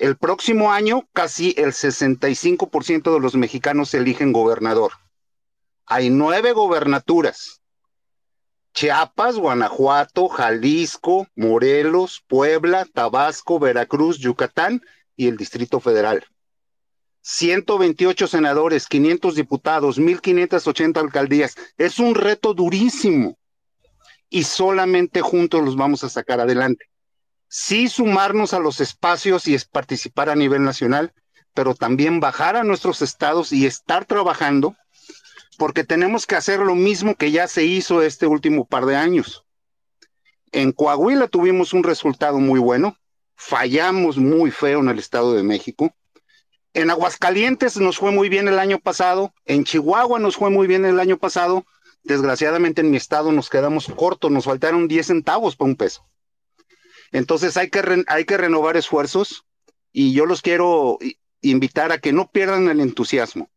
El próximo año, casi el 65% de los mexicanos eligen gobernador. Hay nueve gobernaturas Chiapas, Guanajuato, Jalisco, Morelos, Puebla, Tabasco, Veracruz, Yucatán y el Distrito Federal. 128 senadores, 500 diputados, 1.580 alcaldías. Es un reto durísimo y solamente juntos los vamos a sacar adelante. Sí sumarnos a los espacios y es participar a nivel nacional, pero también bajar a nuestros estados y estar trabajando porque tenemos que hacer lo mismo que ya se hizo este último par de años. En Coahuila tuvimos un resultado muy bueno, fallamos muy feo en el Estado de México. En Aguascalientes nos fue muy bien el año pasado, en Chihuahua nos fue muy bien el año pasado, desgraciadamente en mi estado nos quedamos cortos, nos faltaron 10 centavos para un peso. Entonces hay que, hay que renovar esfuerzos y yo los quiero invitar a que no pierdan el entusiasmo.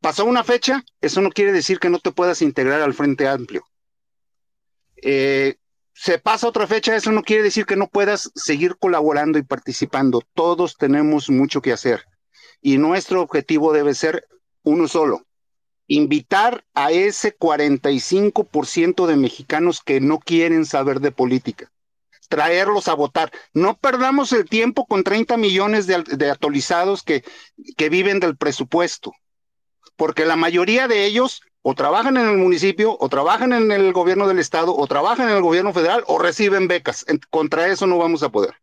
Pasó una fecha, eso no quiere decir que no te puedas integrar al Frente Amplio. Eh, se pasa otra fecha, eso no quiere decir que no puedas seguir colaborando y participando. Todos tenemos mucho que hacer. Y nuestro objetivo debe ser uno solo, invitar a ese 45% de mexicanos que no quieren saber de política, traerlos a votar. No perdamos el tiempo con 30 millones de, de actualizados que, que viven del presupuesto porque la mayoría de ellos o trabajan en el municipio, o trabajan en el gobierno del estado, o trabajan en el gobierno federal, o reciben becas. contra eso no vamos a poder.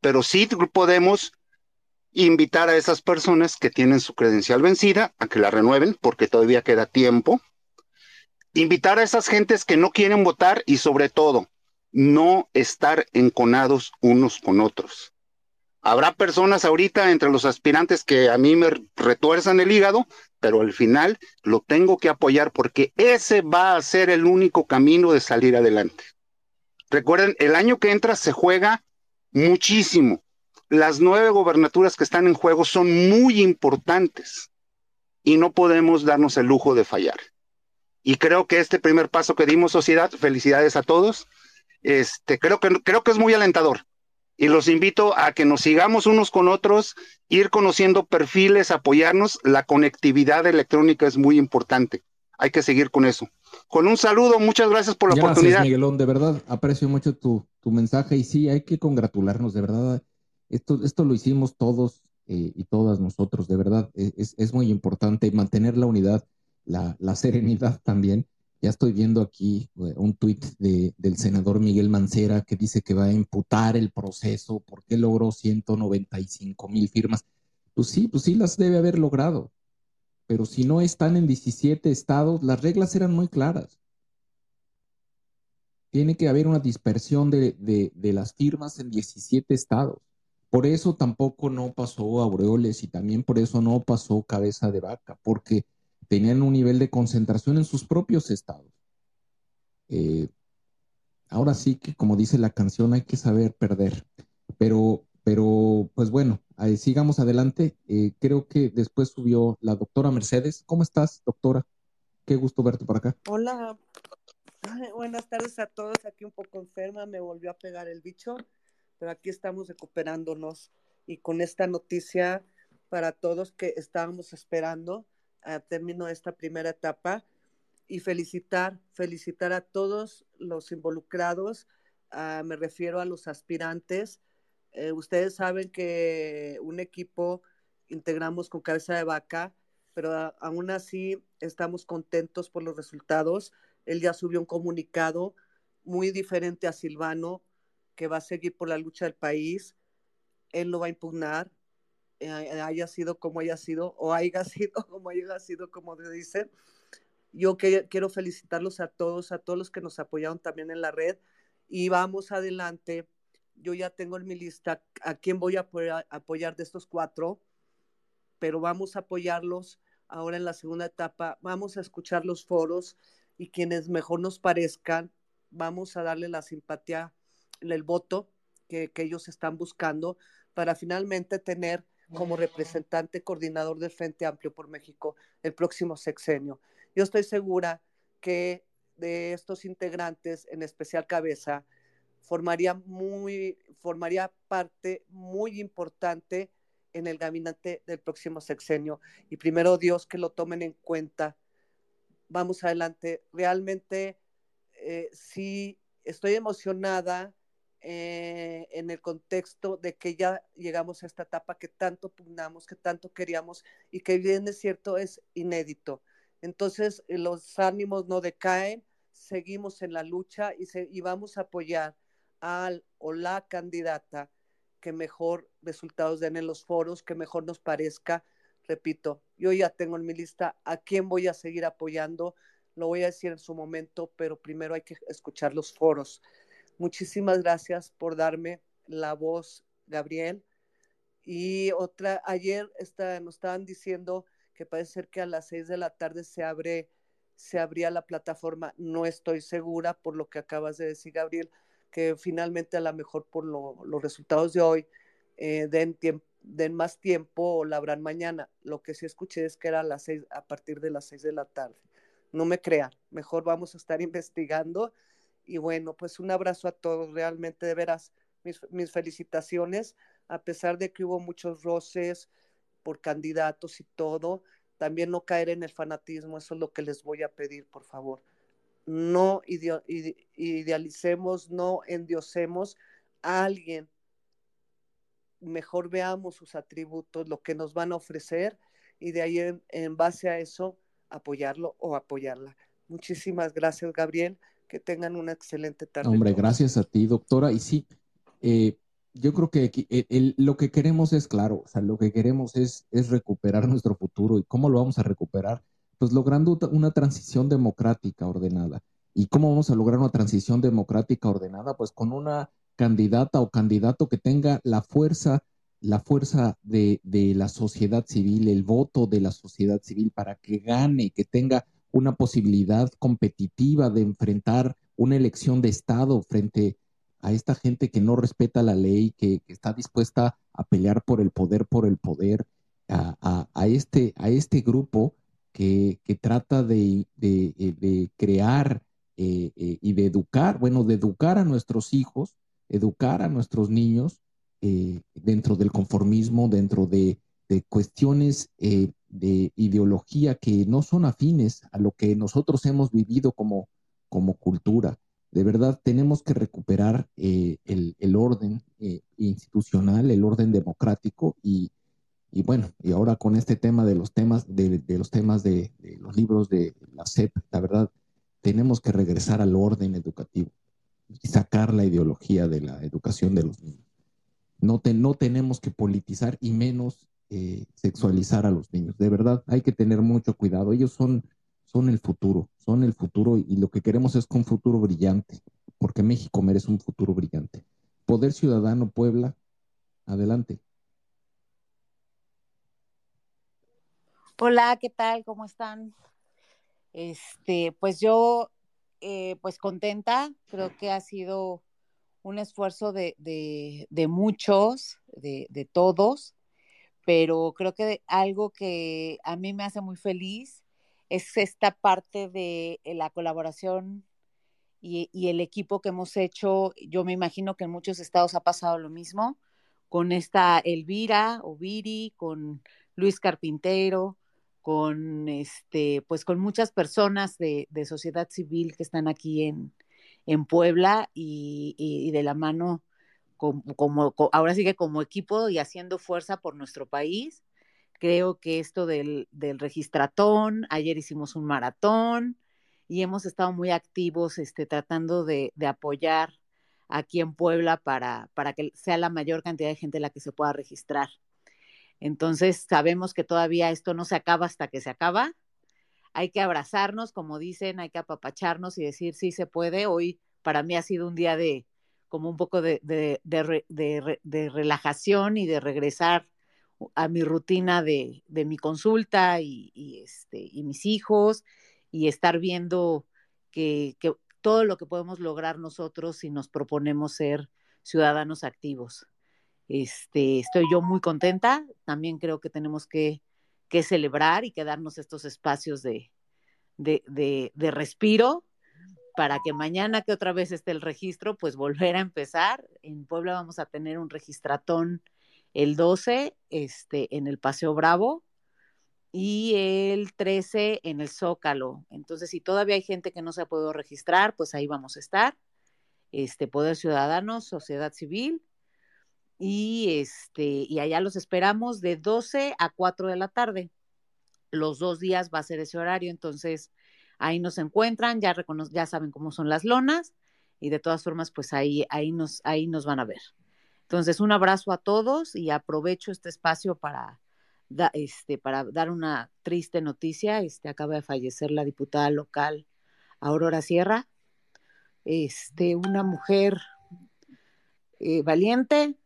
Pero sí podemos invitar a esas personas que tienen su credencial vencida a que la renueven, porque todavía queda tiempo. Invitar a esas gentes que no quieren votar y sobre todo, no estar enconados unos con otros. Habrá personas ahorita entre los aspirantes que a mí me retuerzan el hígado, pero al final lo tengo que apoyar porque ese va a ser el único camino de salir adelante. Recuerden, el año que entra se juega muchísimo. Las nueve gobernaturas que están en juego son muy importantes y no podemos darnos el lujo de fallar. Y creo que este primer paso que dimos, sociedad, felicidades a todos. Este, creo que, creo que es muy alentador y los invito a que nos sigamos unos con otros, ir conociendo perfiles, apoyarnos. La conectividad electrónica es muy importante. Hay que seguir con eso. Con un saludo, muchas gracias por la gracias, oportunidad. Miguelón, de verdad aprecio mucho tu, tu mensaje y sí, hay que congratularnos, de verdad. Esto, esto lo hicimos todos, eh, y todas nosotros, de verdad, e, es, muy importante mantener la unidad, la, serenidad también. Ya estoy viendo aquí eh, un tuit del senador Miguel Mancera que dice que va a imputar el proceso porque logró 195 mil firmas. Pues sí, pues sí las debe haber logrado, pero si no están en 17 estados, las reglas eran muy claras. Tiene que haber una dispersión de, de las firmas en 17 estados. Por eso tampoco no pasó Aureoles y también por eso no pasó Cabeza de Vaca, porque tenían un nivel de concentración en sus propios estados. Eh, ahora sí que, como dice la canción, hay que saber perder. Pero, pero pues bueno, sigamos adelante. Eh, creo que después subió la doctora Mercedes. ¿Cómo estás, doctora? Qué gusto verte por acá. Hola, *laughs* buenas tardes a todos. Aquí un poco enferma, me volvió a pegar el bicho pero aquí estamos recuperándonos y con esta noticia para todos que estábamos esperando a término de esta primera etapa y felicitar, felicitar a todos los involucrados, ah, me refiero a los aspirantes. Eh, ustedes saben que un equipo integramos con cabeza de vaca, pero aún así estamos contentos por los resultados. Él ya subió un comunicado muy diferente a Silvano, que va a seguir por la lucha del país, él lo va a impugnar, haya sido como haya sido, o haya *laughs* sido como haya sido, como se dice. Yo quiero felicitarlos a todos, a todos los que nos apoyaron también en la red, y vamos adelante. Yo ya tengo en mi lista a quién voy a apoyar, apoyar de estos cuatro, pero vamos a apoyarlos ahora en la segunda etapa. Vamos a escuchar los foros y quienes mejor nos parezcan, vamos a darle la simpatía el voto que, ellos están buscando para finalmente tener como representante coordinador del Frente Amplio por México el próximo sexenio. Yo estoy segura que de estos integrantes, en especial Cabeza, formaría, muy, formaría parte muy importante en el gabinete del próximo sexenio. Y primero Dios que lo tomen en cuenta. Vamos adelante. Realmente eh, sí estoy emocionada eh, en el contexto de que ya llegamos a esta etapa que tanto pugnamos, que tanto queríamos y que bien es cierto es inédito. Entonces eh, los ánimos no decaen, seguimos en la lucha y, y vamos a apoyar al o la candidata que mejor resultados den en los foros, que mejor nos parezca. Repito, yo ya tengo en mi lista a quién voy a seguir apoyando, lo voy a decir en su momento, pero primero hay que escuchar los foros. Muchísimas gracias por darme la voz, Gabriel. Y otra, ayer nos estaban diciendo que parece ser que a las seis de la tarde se abre, se abría la plataforma. No estoy segura por lo que acabas de decir, Gabriel, que finalmente a lo mejor por los resultados de hoy eh, den, den más tiempo o la habrán mañana. Lo que sí escuché es que era a las seis, a partir de las seis de la tarde. No me crean, mejor vamos a estar *laughs* investigando y bueno, pues un abrazo a todos, realmente de veras, mis, felicitaciones, a pesar de que hubo muchos roces por candidatos y todo, también no caer en el fanatismo, eso es lo que les voy a pedir, por favor. No idealicemos, no endiosemos a alguien. Mejor veamos sus atributos, lo que nos van a ofrecer y de ahí en base a eso apoyarlo o apoyarla. Muchísimas gracias, Gabriel que tengan una excelente tarde. Hombre, gracias a ti, doctora. Y sí, eh, yo creo que eh, lo que queremos es claro, o sea, lo que queremos es, es recuperar *laughs* nuestro futuro. ¿Y cómo lo vamos a recuperar? Pues logrando una transición democrática ordenada. ¿Y cómo vamos a lograr una transición democrática ordenada? Pues con una candidata o candidato que tenga la fuerza, la fuerza de, de la sociedad civil, el voto de la sociedad civil para que gane, que tenga una posibilidad competitiva de enfrentar una elección de Estado frente a esta gente que no respeta la ley, que, está dispuesta a pelear por el poder, por el poder, a, este, a este grupo que, trata de, eh, crear eh, eh, y de educar, bueno, de educar a nuestros hijos, educar a nuestros niños dentro del conformismo, dentro de, cuestiones de ideología que no son afines a lo que nosotros hemos vivido como, como cultura. De verdad, tenemos que recuperar eh, el, orden eh, institucional, el orden democrático y, y bueno, y ahora con este tema de los temas, de, los temas de, los libros de la SEP, la verdad, tenemos que regresar al orden educativo y sacar la ideología de la educación de los niños. No, no tenemos que politizar y menos eh, sexualizar a los niños. De verdad, hay que tener mucho cuidado. Ellos son, son el futuro, son el futuro y lo que queremos es un futuro brillante, porque México merece un futuro brillante. Poder Ciudadano Puebla, adelante. Hola, ¿qué tal? ¿Cómo están? Este, pues yo, eh, pues contenta, creo que ha sido un esfuerzo de, muchos, de, todos, pero creo que algo que a mí me hace muy feliz es esta parte de la colaboración y, y, el equipo que hemos hecho. Yo me imagino que en muchos estados ha pasado lo mismo, con esta Elvira o Viri, con Luis Carpintero, con este, pues con muchas personas de, sociedad civil que están aquí en, en Puebla y, de la mano como, ahora sigue como equipo y haciendo fuerza por nuestro país. Creo que esto del, del registratón, ayer hicimos un maratón y hemos estado muy activos este, tratando de, de apoyar aquí en Puebla para, para que sea la mayor cantidad de gente la que se pueda registrar. Entonces, sabemos que todavía esto no se acaba hasta que se acaba hay que abrazarnos, como dicen, hay que apapacharnos y decir, sí se puede. Hoy para mí ha sido un día de como un poco de, de, relajación y de regresar a mi rutina de, mi consulta y, este, y mis hijos y estar viendo que, que todo lo que podemos lograr nosotros si nos proponemos ser ciudadanos activos. Este, estoy yo muy contenta, también creo que tenemos que que celebrar y que darnos estos espacios de, de, respiro para que mañana que otra vez esté el registro, pues volver a empezar. En Puebla vamos a tener un registratón el 12 este, en el Paseo Bravo y el 13 en el Zócalo. Entonces, si todavía hay gente que no se ha podido registrar, pues ahí vamos a estar. Este, Poder Ciudadano, Sociedad Civil, y este y allá los esperamos de 12 a 4 de la tarde. Los dos días va a ser ese horario, entonces ahí nos encuentran, ya ya saben cómo son las lonas y de todas formas pues ahí ahí nos ahí nos van a ver. Entonces, un abrazo a todos y aprovecho este espacio para este para dar una triste noticia, este acaba de fallecer la diputada local Aurora Sierra. Este, una mujer eh, valiente,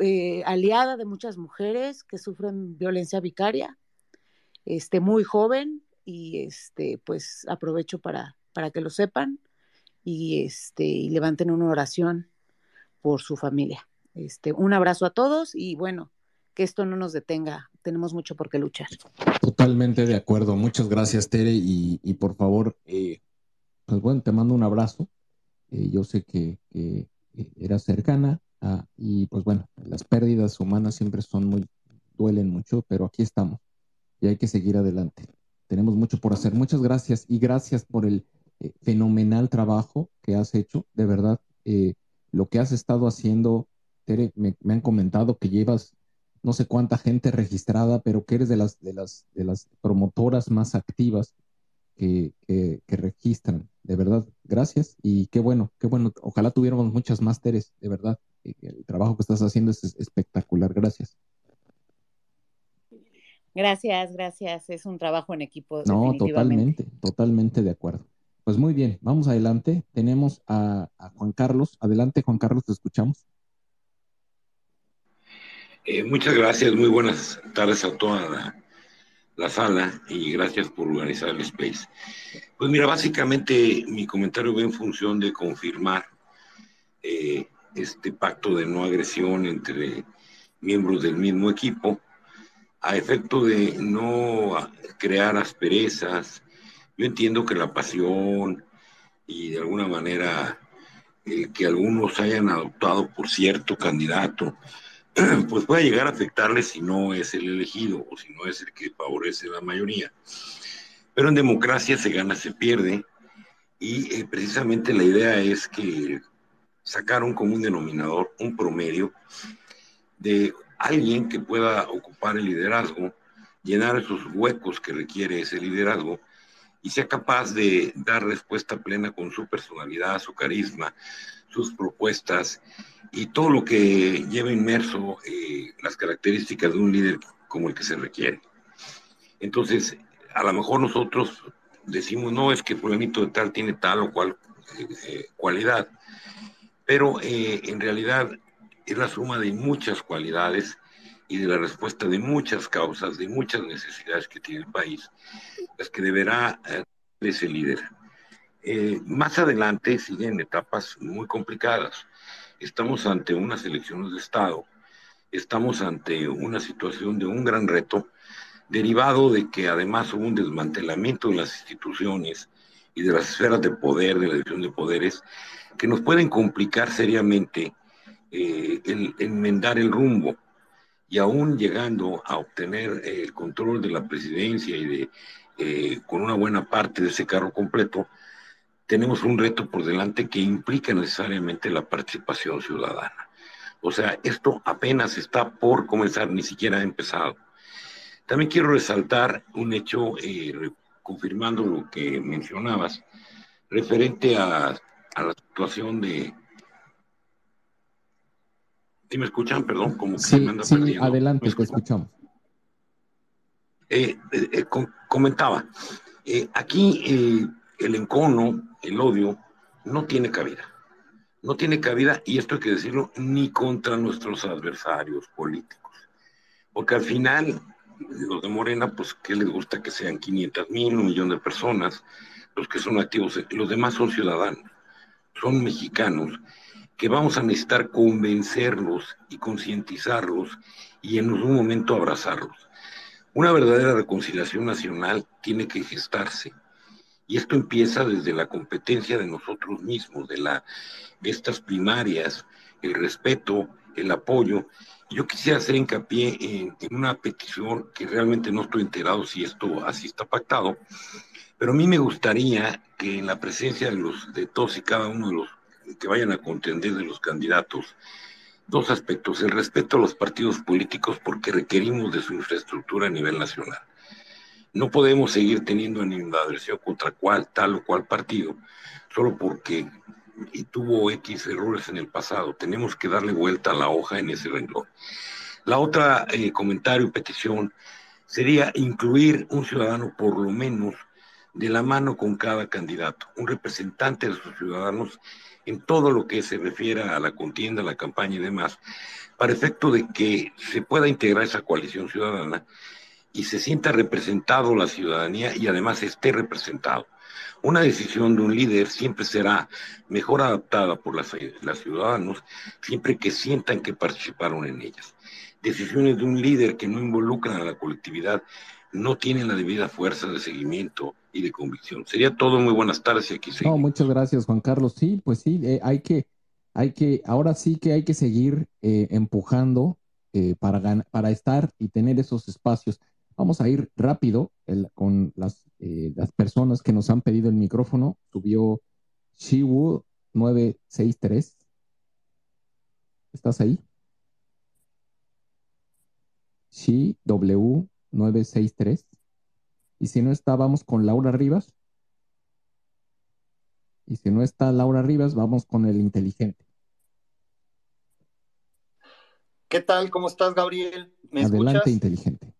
eh, aliada de muchas mujeres que sufren violencia vicaria, este, muy joven, y este, pues aprovecho para, para que lo sepan y, este, y levanten una oración por su familia. Este, un abrazo a todos y bueno, que esto no nos detenga, tenemos mucho por qué luchar. Totalmente de acuerdo, muchas gracias Tere y, y por favor, eh, pues bueno, te mando un abrazo. Eh, yo sé que, que era cercana, y pues bueno, las pérdidas humanas siempre son muy, duelen mucho, pero aquí estamos y hay que seguir adelante. Tenemos mucho por hacer. Muchas gracias y gracias por el eh, fenomenal trabajo que has hecho. De verdad, eh, lo que has estado haciendo, Tere, me, han comentado que llevas no sé cuánta gente registrada, pero que eres de las, de las, de las promotoras más activas que, que, que registran. De verdad, gracias y qué bueno, qué bueno. Ojalá tuviéramos muchas más Teres, de verdad el trabajo que estás haciendo es espectacular. Gracias. Gracias, gracias. Es un trabajo en equipo. No, totalmente, totalmente de acuerdo. Pues muy bien, vamos adelante. Tenemos a, Juan Carlos. Adelante, Juan Carlos, te escuchamos. Eh, muchas gracias, muy buenas tardes a toda la, la, sala y gracias por organizar el space. Pues mira, básicamente mi comentario va en función de confirmar eh, este pacto de no agresión entre miembros del mismo equipo, a efecto de no crear asperezas. Yo entiendo que la pasión y de alguna manera que algunos hayan adoptado por cierto candidato, *clears throat* pues puede llegar a afectarles si no es el elegido o si no es el que favorece la mayoría. Pero en democracia se gana, se pierde, y eh, precisamente la idea es que como un denominador, un promedio de alguien que pueda ocupar el liderazgo, llenar esos huecos que requiere ese liderazgo y sea capaz de dar respuesta plena con su personalidad, su carisma, sus propuestas y todo lo que lleva inmerso eh, las características de un líder como el que se requiere. Entonces, a lo mejor nosotros decimos, no, es que fulanito de tal tiene tal o cual eh, eh, cualidad, pero en realidad es la suma de muchas cualidades y de la respuesta de muchas causas, de muchas necesidades que tiene el país, las que deberá ser ese líder. Eh, más adelante siguen etapas muy complicadas. Estamos ante unas elecciones de Estado, estamos ante una situación de un gran reto, derivado de que además hubo un desmantelamiento de las instituciones y de las esferas de poder, de la división de poderes, que nos pueden complicar seriamente eh, el enmendar el rumbo y aún llegando a obtener el control de la presidencia y de eh, con una buena parte de ese carro completo, tenemos un reto por delante que implica necesariamente la participación ciudadana. O sea, esto apenas está por comenzar, ni siquiera ha empezado. También quiero resaltar un hecho, eh, confirmando lo que mencionabas, referente a, a la situación de, ¿Sí me escuchan? Perdón, como que sí, me anda sí, perdiendo. adelante, te escuchamos. Eh, eh, eh, com- comentaba, eh, aquí el encono, el odio, no tiene cabida. No tiene cabida, y esto hay que decirlo, ni contra nuestros adversarios políticos. Porque al final, los de Morena, pues, ¿qué les gusta que sean 500 mil, un millón de personas? Los que son activos, los demás son ciudadanos, son mexicanos, que vamos a necesitar convencerlos y concientizarlos y en un momento abrazarlos. Una verdadera reconciliación nacional tiene que gestarse. Y esto empieza desde la competencia de nosotros mismos, de, la, de estas primarias, el respeto, el apoyo. Yo quisiera hacer hincapié en, una petición que realmente no estoy enterado si esto así está pactado, pero a mí me gustaría que en la presencia de, de todos y cada uno de los que vayan a contender de los candidatos, dos aspectos. El respeto a los partidos políticos porque requerimos de su infraestructura a nivel nacional. No podemos seguir teniendo animadversión contra cual, tal o cual partido, solo porque tuvo X errores en el pasado. Tenemos que darle vuelta a la hoja en ese renglón. La otra eh, comentario petición sería incluir un ciudadano por lo menos de la mano con cada candidato, un representante de sus ciudadanos en todo lo que se refiere a la contienda, la campaña y demás, para efecto de que se pueda integrar esa coalición ciudadana y se sienta representado la ciudadanía y además esté representado. Una decisión de un líder siempre será mejor adaptada por las, las ciudadanos siempre que sientan que participaron en ellas. Decisiones de un líder que no involucran a la colectividad no tienen la debida fuerza de seguimiento y de convicción. Sería todo. Muy buenas tardes y aquí No, muchas gracias, Juan Carlos. Sí, pues sí, eh, hay que, hay que, ahora sí que hay que seguir eh, empujando eh, para, gan- para estar y tener esos espacios. Vamos a ir rápido el- con las, las personas que nos han pedido el micrófono. Subió Shiwu 963. ¿Estás ahí? Shi W 963. Y si no está, vamos con Laura Rivas. Y si no está Laura Rivas, vamos con el inteligente. ¿Qué tal? ¿Cómo estás, Gabriel? ¿Me Adelante, escuchas? inteligente.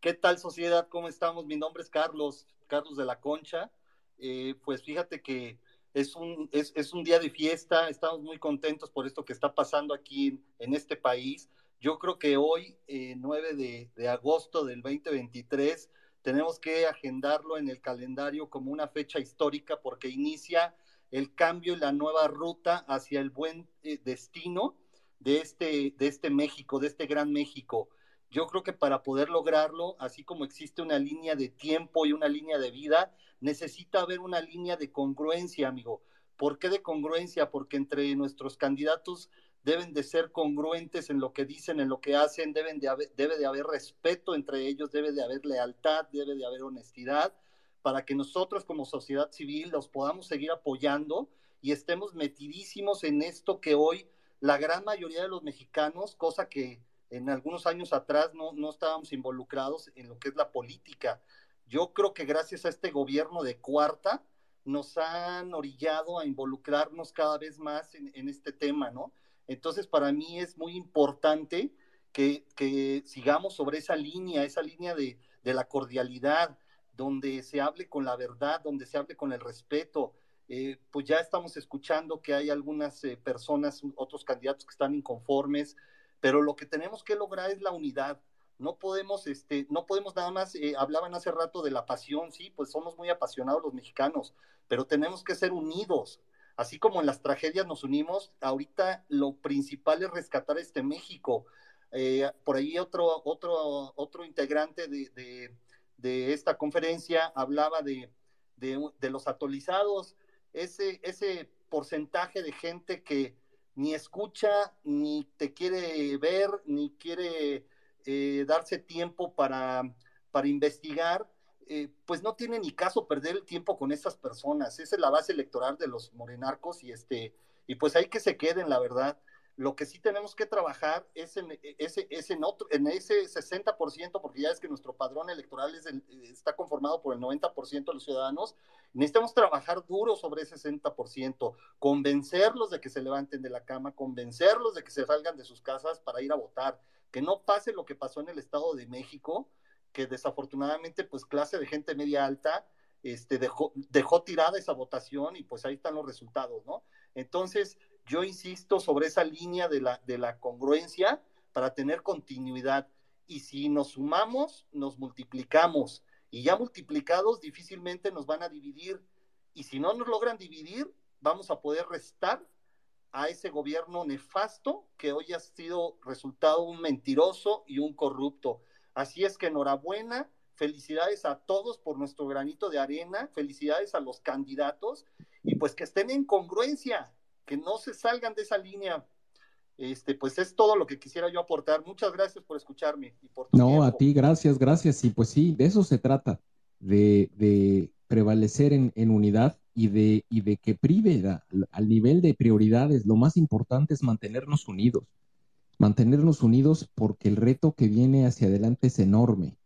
¿Qué tal, sociedad? ¿Cómo estamos? Mi nombre es Carlos, Carlos de la Concha. Eh, pues fíjate que es un, es, es un día de fiesta, estamos muy contentos por esto que está pasando aquí en, en este país. Yo creo que hoy, eh, 9 de, de agosto del 2023, tenemos que agendarlo en el calendario como una fecha histórica porque inicia el cambio y la nueva ruta hacia el buen eh, destino de este, de este México, de este gran México. Yo creo que para poder lograrlo, así como existe una línea de tiempo y una línea de vida, necesita haber una línea de congruencia, amigo. ¿Por qué de congruencia? Porque entre nuestros candidatos deben de ser congruentes en lo que dicen, en lo que hacen, deben de haber, debe de haber respeto entre ellos, debe de haber lealtad, debe de haber honestidad, para que nosotros como sociedad civil los podamos seguir apoyando y estemos metidísimos en esto que hoy la gran mayoría de los mexicanos, cosa que en algunos años atrás no, no estábamos involucrados en lo que es la política. Yo creo que gracias a este gobierno de cuarta nos han orillado a involucrarnos cada vez más en, en este tema, ¿no? Entonces, para mí es muy importante que, que sigamos sobre esa línea, esa línea de, de, la cordialidad, donde se hable con la verdad, donde se hable con el respeto. Eh, pues ya estamos escuchando que hay algunas eh, personas, otros candidatos que están inconformes, pero lo que tenemos que lograr es la unidad. No podemos, este, no podemos nada más, eh, hablaban hace rato de la pasión, sí, pues somos muy apasionados los mexicanos, pero tenemos que ser unidos. Así como en las tragedias nos unimos, ahorita lo principal es rescatar este México. Eh, por ahí otro, otro, otro integrante de, de, esta conferencia hablaba de, de, los atolizados, ese, ese porcentaje de gente que ni escucha, ni te quiere ver, ni quiere eh, darse tiempo para, para investigar, eh, pues no tiene ni caso perder el tiempo con estas personas. Esa es la base electoral de los morenarcos y este, y pues hay que se queden, la verdad. Lo que sí tenemos que trabajar es en ese, es en otro, en ese 60%, porque ya es que nuestro padrón electoral el, está conformado por el 90% de los ciudadanos. Necesitamos trabajar duro sobre ese 60%, convencerlos de que se levanten de la cama, convencerlos de que se salgan de sus casas para ir a votar, que no pase lo que pasó en el Estado de México, que desafortunadamente, pues clase de gente media alta, este, dejó, dejó tirada esa votación y pues ahí están los resultados, ¿no? Entonces, yo insisto sobre esa línea de la, de la congruencia para tener continuidad. Y si nos sumamos, nos multiplicamos. Y ya multiplicados difícilmente nos van a dividir. Y si no nos logran dividir, vamos a poder restar a ese gobierno nefasto que hoy ha sido resultado un mentiroso y un corrupto. Así es que enhorabuena, felicidades a todos por nuestro granito de arena, felicidades a los candidatos y pues que estén en congruencia, que no se salgan de esa línea. Este, pues es todo lo que quisiera yo aportar. Muchas gracias por escucharme y por No, a ti, gracias, gracias. Y pues sí, de eso se trata, de, de prevalecer en, en, unidad y de, y de que prive al nivel de prioridades. Lo más importante es mantenernos unidos, mantenernos unidos porque el reto que viene hacia adelante es enorme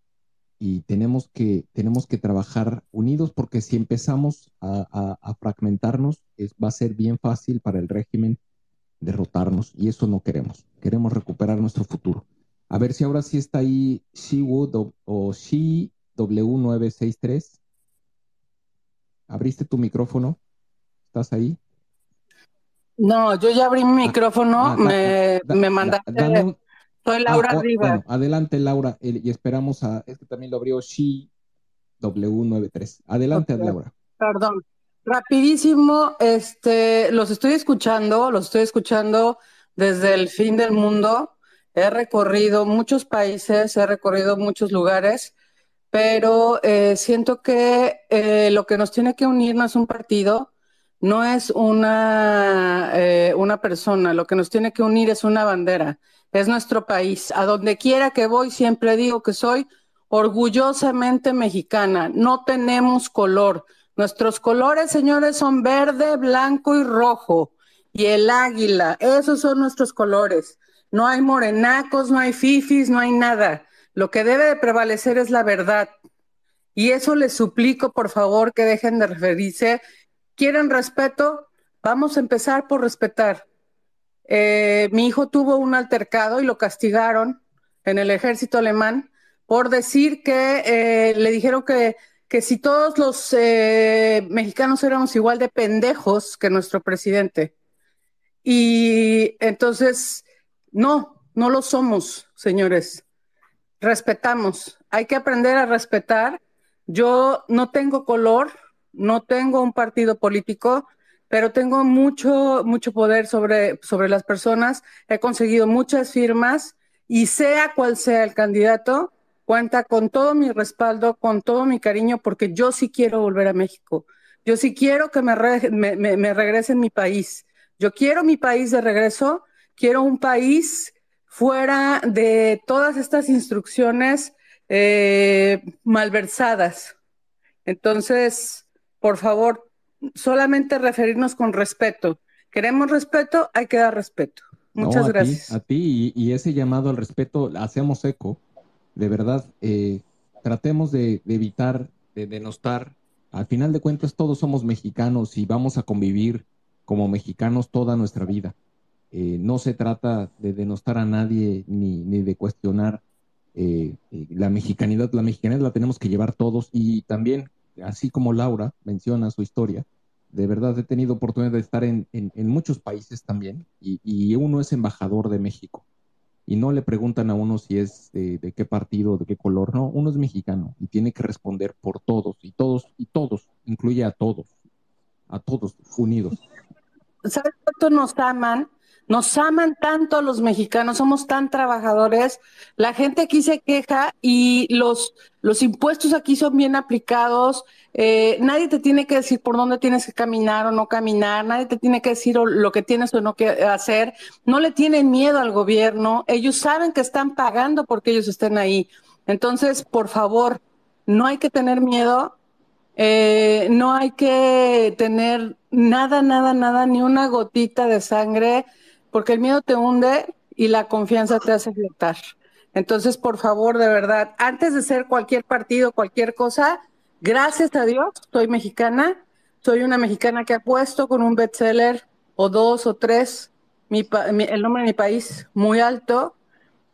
y tenemos que, tenemos que trabajar unidos porque si empezamos a, fragmentarnos es, va a ser bien fácil para el régimen derrotarnos y eso no queremos. Queremos recuperar nuestro futuro. A ver si ahora sí está ahí Shiwood o Shi W963. ¿Abriste tu micrófono? ¿Estás ahí? No, yo ya abrí mi ah, micrófono, ah, me, da, me mandaste. Da, soy Laura ah, Rivas. Bueno, adelante, Laura, y esperamos a. Es que también lo abrió Shi W93. Adelante, okay. Laura. Perdón. Rapidísimo, este, los estoy escuchando, los estoy escuchando desde el fin del mundo. He recorrido muchos países, he recorrido muchos lugares, pero eh, siento que eh, lo que nos tiene que unir no es un partido, no es una, eh, una persona, lo que nos tiene que unir es una bandera es nuestro país. A donde quiera que voy, siempre digo que soy orgullosamente mexicana. No tenemos color. Nuestros colores, señores, son verde, blanco y rojo. Y el águila, esos son nuestros colores. No hay morenacos, no hay fifis, no hay nada. Lo que debe de prevalecer es la verdad. Y eso les suplico, por favor, que dejen de referirse. ¿Quieren respeto? Vamos a empezar por respetar. Eh, mi hijo tuvo un altercado y lo castigaron en el ejército alemán por decir que eh, le dijeron que, que, si todos los eh, mexicanos éramos igual de pendejos que nuestro presidente. Y entonces, no, no lo somos, señores. Respetamos. Hay que aprender a respetar. Yo no tengo color, no tengo un partido político, pero tengo mucho, mucho poder sobre, sobre las personas. He conseguido muchas firmas y sea cual sea el candidato, cuenta con todo mi respaldo, con todo mi cariño, porque yo sí quiero volver a México. Yo sí quiero que me, re, regrese en mi país. Yo quiero mi país de regreso, quiero un país fuera de todas estas instrucciones eh, malversadas. Entonces, por favor, solamente referirnos con respeto. Queremos respeto, hay que dar respeto. Muchas a gracias. Ti, a ti y, ese llamado al respeto, hacemos eco. De verdad, eh, tratemos de, evitar, de denostar. Al final de cuentas, todos somos mexicanos y vamos a convivir como mexicanos toda nuestra vida. Eh, no se trata de denostar a nadie ni, ni de cuestionar eh, la mexicanidad. La mexicanidad la tenemos que llevar todos y también, así como Laura menciona su historia, de verdad he tenido oportunidad de estar en, muchos países también y, uno es embajador de México y no le preguntan a uno si es de, qué partido, de qué color, no, uno es mexicano y tiene que responder por todos y todos y todos, incluye a todos, a todos unidos. ¿Sabes cuánto nos aman? Nos aman tanto los mexicanos, somos tan trabajadores. La gente aquí se queja y los, los impuestos aquí son bien aplicados. Eh, nadie te tiene que decir por dónde tienes que caminar o no caminar. Nadie te tiene que decir lo que tienes o no que hacer. No le tienen miedo al gobierno. Ellos saben que están pagando porque ellos estén ahí. Entonces, por favor, no hay que tener miedo. Eh, no hay que tener nada, nada, nada, ni una gotita de sangre porque el miedo te hunde y la confianza te hace flotar. Entonces, por favor, de verdad, antes de ser cualquier partido, cualquier cosa, gracias a Dios, soy mexicana, soy una mexicana que ha puesto con un bestseller o dos o tres el nombre de mi país muy alto.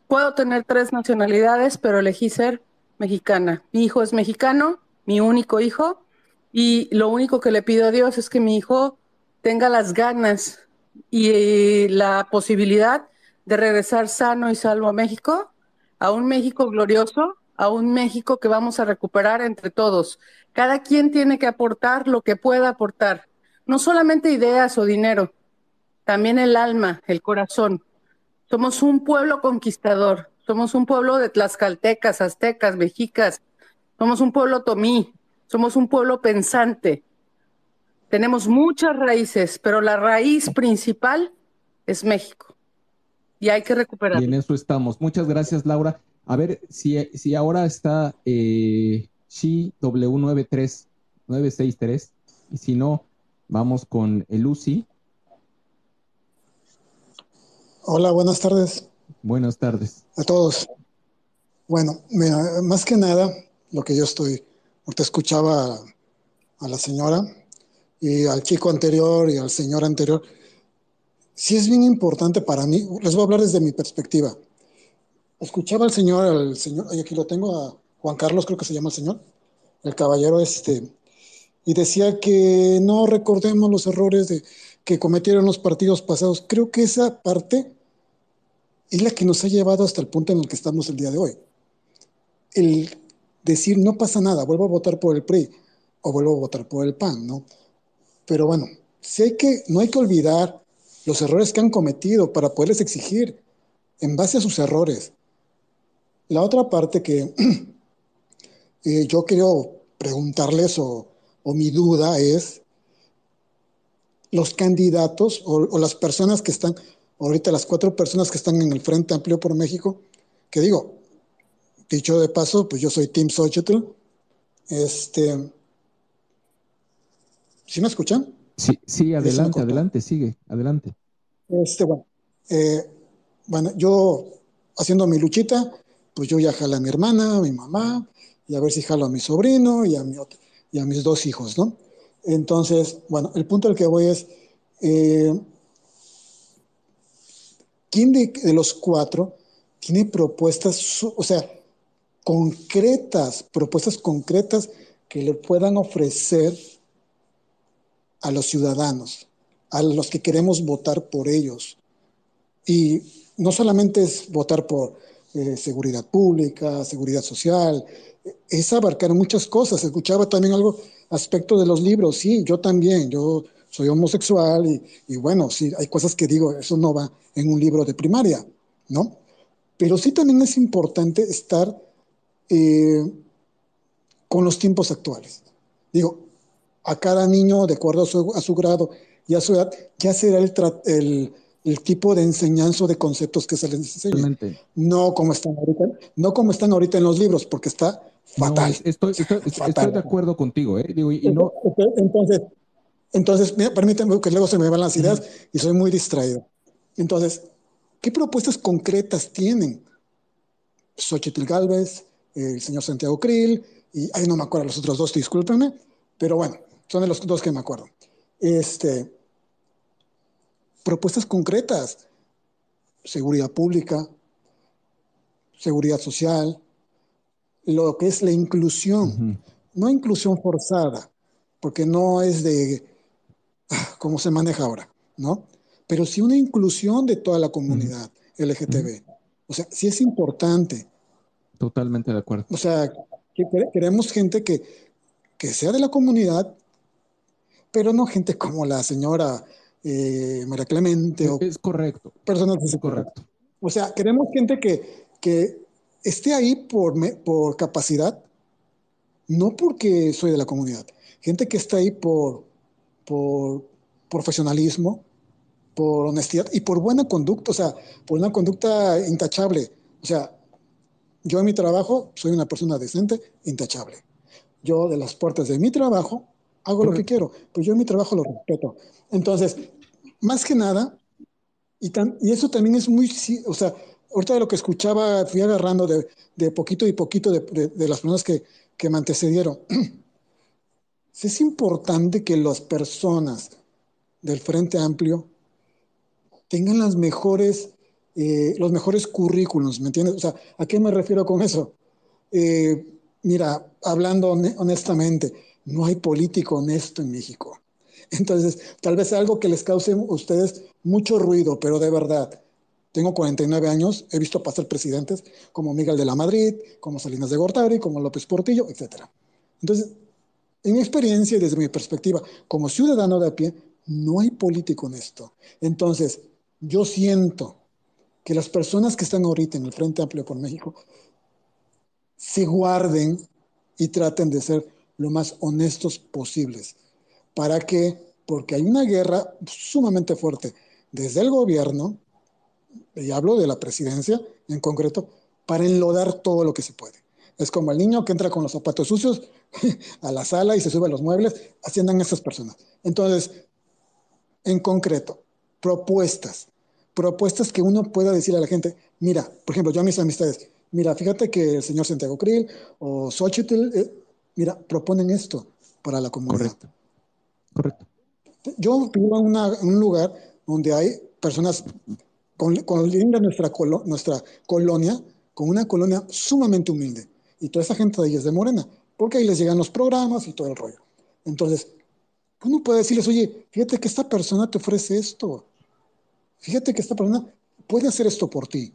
Puedo tener tres nacionalidades, pero elegí ser mexicana. Mi hijo es mexicano, mi único hijo, y lo único que le pido a Dios es que mi hijo tenga las ganas y la posibilidad de regresar sano y salvo a México, a un México glorioso, a un México que vamos a recuperar entre todos. Cada quien tiene que aportar lo que pueda aportar, no solamente ideas o dinero, también el alma, el corazón. Somos un pueblo conquistador, somos un pueblo de tlaxcaltecas, aztecas, mexicas, somos un pueblo tomí, somos un pueblo pensante, tenemos muchas raíces, pero la raíz principal es México. Y hay que recuperarla. Y en eso estamos. Muchas gracias, Laura. A ver si, si ahora está eh, W93963 y si no, vamos con el UCI. Hola, buenas tardes. Buenas tardes. A todos. Bueno, más que nada, lo que yo estoy, te escuchaba a la señora, y al chico anterior y al señor anterior, sí es bien importante para mí, les voy a hablar desde mi perspectiva. Escuchaba al señor, al señor, aquí lo tengo, a Juan Carlos creo que se llama el señor, el caballero este, y decía que no recordemos los errores de, que cometieron los partidos pasados. Creo que esa parte es la que nos ha llevado hasta el punto en el que estamos el día de hoy. El decir no pasa nada, vuelvo a votar por el PRI o vuelvo a votar por el PAN, ¿no? Pero bueno, hay que, no hay que olvidar los errores que han cometido para poderles exigir en base a sus errores. La otra parte que *clears throat* eh, yo quiero preguntarles o, mi duda es los candidatos o, las personas que están, ahorita las cuatro personas que están en el Frente Amplio por México, que digo, dicho de paso, pues yo soy Tim Xochitl, este, ¿Sí me escuchan? Sí, sí, adelante, adelante, sigue, adelante. Este, bueno, eh, bueno, yo haciendo mi luchita, pues yo ya jalo a mi hermana, a mi mamá, y a ver si jalo a mi sobrino y a, mi, y a mis dos hijos, ¿no? Entonces, bueno, el punto al que voy es, eh, ¿quién de, de, los cuatro tiene propuestas, o sea, concretas, propuestas concretas que le puedan ofrecer a los ciudadanos, a los que queremos votar por ellos. Y no solamente es votar por eh, seguridad pública, seguridad social, es abarcar muchas cosas. Escuchaba también algo aspecto de los libros, sí, yo también, yo soy homosexual y, bueno, sí, hay cosas que digo, eso no va en un libro de primaria, ¿no? Pero sí también es importante estar eh, con los tiempos actuales. Digo, a cada niño de acuerdo a su, grado y a su edad, ya será el, el, tipo de enseñanza de conceptos que se les enseña. No como están ahorita, no como están ahorita en los libros, porque está fatal. estoy, de acuerdo contigo, ¿eh? Digo, y, no... Entonces, entonces permíteme que luego se me van las ideas y soy muy distraído. Entonces, ¿qué propuestas concretas tienen? Xochitl Galvez, el señor Santiago Krill, y ahí no me acuerdo los otros dos, discúlpenme, pero bueno, son de los dos que me acuerdo. Este, propuestas concretas, seguridad pública, seguridad social, lo que es la inclusión, no inclusión forzada, porque no es de ah, cómo se maneja ahora, ¿no? Pero sí una inclusión de toda la comunidad LGTB. O sea, sí es importante. Totalmente de acuerdo. O sea, que queremos gente que, que sea de la comunidad, pero no gente como la señora eh, María Clemente. O es correcto. Personas es correcto. O sea, queremos gente que, que esté ahí por, por capacidad, no porque soy de la comunidad. Gente que está ahí por, por profesionalismo, por honestidad y por buena conducta, o sea, por una conducta intachable. O sea, yo en mi trabajo soy una persona decente, intachable. Yo de las puertas de mi trabajo hago lo que quiero, pero yo en mi trabajo lo respeto. Entonces, más que nada, y, y eso también es muy, o sea, ahorita de lo que escuchaba, fui agarrando de, de poquito y poquito de, de, las personas que, que me antecedieron. *clears throat* es importante que las personas del Frente Amplio tengan las mejores, eh, los mejores currículums, ¿me entiendes? O sea, ¿a qué me refiero con eso? Eh, mira, hablando honestamente, no hay político honesto en México. Entonces, tal vez algo que les cause a ustedes mucho ruido, pero de verdad, tengo 49 años, he visto pasar presidentes como Miguel de la Madrid, como Salinas de Gortari, como López Portillo, etc. Entonces, en mi experiencia y desde mi perspectiva como ciudadano de a pie, no hay político honesto. Entonces, yo siento que las personas que están ahorita en el Frente Amplio por México se guarden y traten de ser lo más honestos posibles. ¿Para qué? Porque hay una guerra sumamente fuerte desde el gobierno, y hablo de la presidencia en concreto, para enlodar todo lo que se puede. Es como el niño que entra con los zapatos sucios *laughs* a la sala y se sube a los muebles, así andan esas personas. Entonces, en concreto, propuestas, propuestas que uno pueda decir a la gente, mira, por ejemplo, yo a mis amistades, mira, fíjate que el señor Santiago Krill o Xochitl, eh, mira, proponen esto para la comunidad. Correcto. Correcto. Yo vivo en, un lugar donde hay personas con, con linda nuestra, nuestra colonia, con una colonia sumamente humilde. Y toda esa gente de ahí es de Morena, porque ahí les llegan los programas y todo el rollo. Entonces, uno puede decirles, oye, fíjate que esta persona te ofrece esto. Fíjate que esta persona puede hacer esto por ti.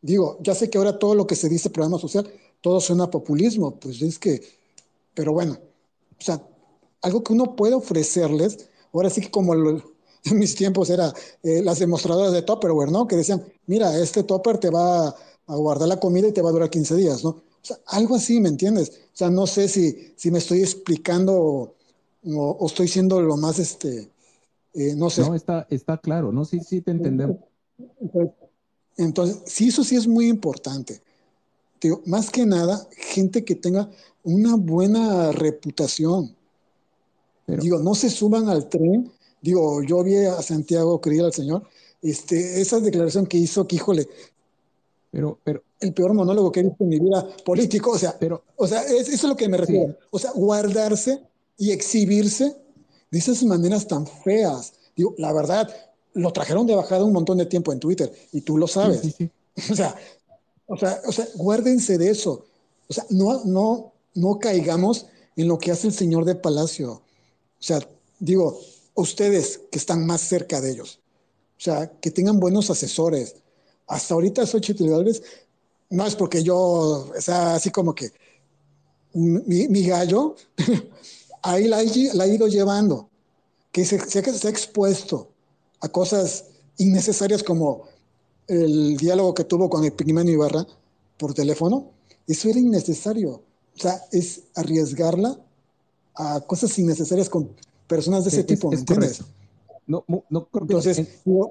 Digo, ya sé que ahora todo lo que se dice programa social, todo suena a populismo, pues es que, pero bueno, o sea, algo que uno puede ofrecerles, ahora sí que como *laughs* en mis tiempos era eh, las demostradoras de Tupperware, ¿no? Que decían, mira, este Topper te va a guardar la comida y te va a durar 15 días, ¿no? O sea, algo así, ¿me entiendes? O sea, no sé si, si me estoy explicando o, estoy siendo lo más, este, eh, no sé. No, está, está claro, ¿no? Sí, sí, te entendemos. Entonces, sí, eso sí es muy importante. Digo, más que nada, gente que tenga una buena reputación. Digo, no se suban al tren. Digo, yo vi a Santiago querido al Señor, este, esa declaración que hizo, que híjole, pero, pero, el peor monólogo que he visto en mi vida político, o sea, pero, o sea, es, eso es lo que me refiero. O sea, guardarse y exhibirse de esas maneras tan feas. Digo, la verdad, lo trajeron de bajada un montón de tiempo en Twitter y tú lo sabes. *laughs* O, sea, o, sea, o sea, guárdense de eso. O sea, no, no, no caigamos en lo que hace el señor de Palacio. O sea, digo, ustedes que están más cerca de ellos. O sea, que tengan buenos asesores. Hasta ahorita Xochitl Galvez, no es porque yo, o sea, así como que mi, mi gallo, *laughs* ahí la, ha ido llevando, que se, se, ha expuesto a cosas innecesarias como el diálogo que tuvo con el Pigmeno Ibarra por teléfono, eso era innecesario. O sea, es arriesgarla a cosas innecesarias con personas de ese tipo, ¿me entiendes? No, no Entonces,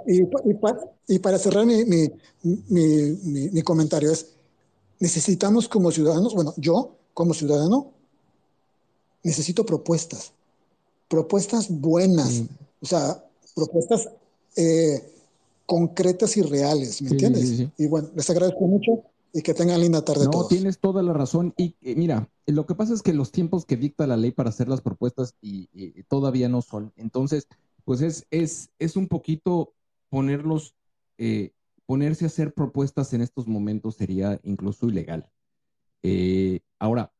y, y, para, cerrar mi, mi, mi, mi, comentario es, necesitamos como ciudadanos, bueno, yo como ciudadano, necesito propuestas, propuestas buenas, o sea, propuestas eh, concretas y reales, ¿me entiendes? Y bueno, les agradezco mucho y que tengan linda tarde no, todos. tienes toda la razón. Y eh, mira, lo que pasa es que los tiempos que dicta la ley para hacer las propuestas y, y todavía no son. Entonces, pues es, es, es un poquito ponerlos, eh, ponerse a hacer propuestas en estos momentos sería incluso ilegal. Eh, ahora,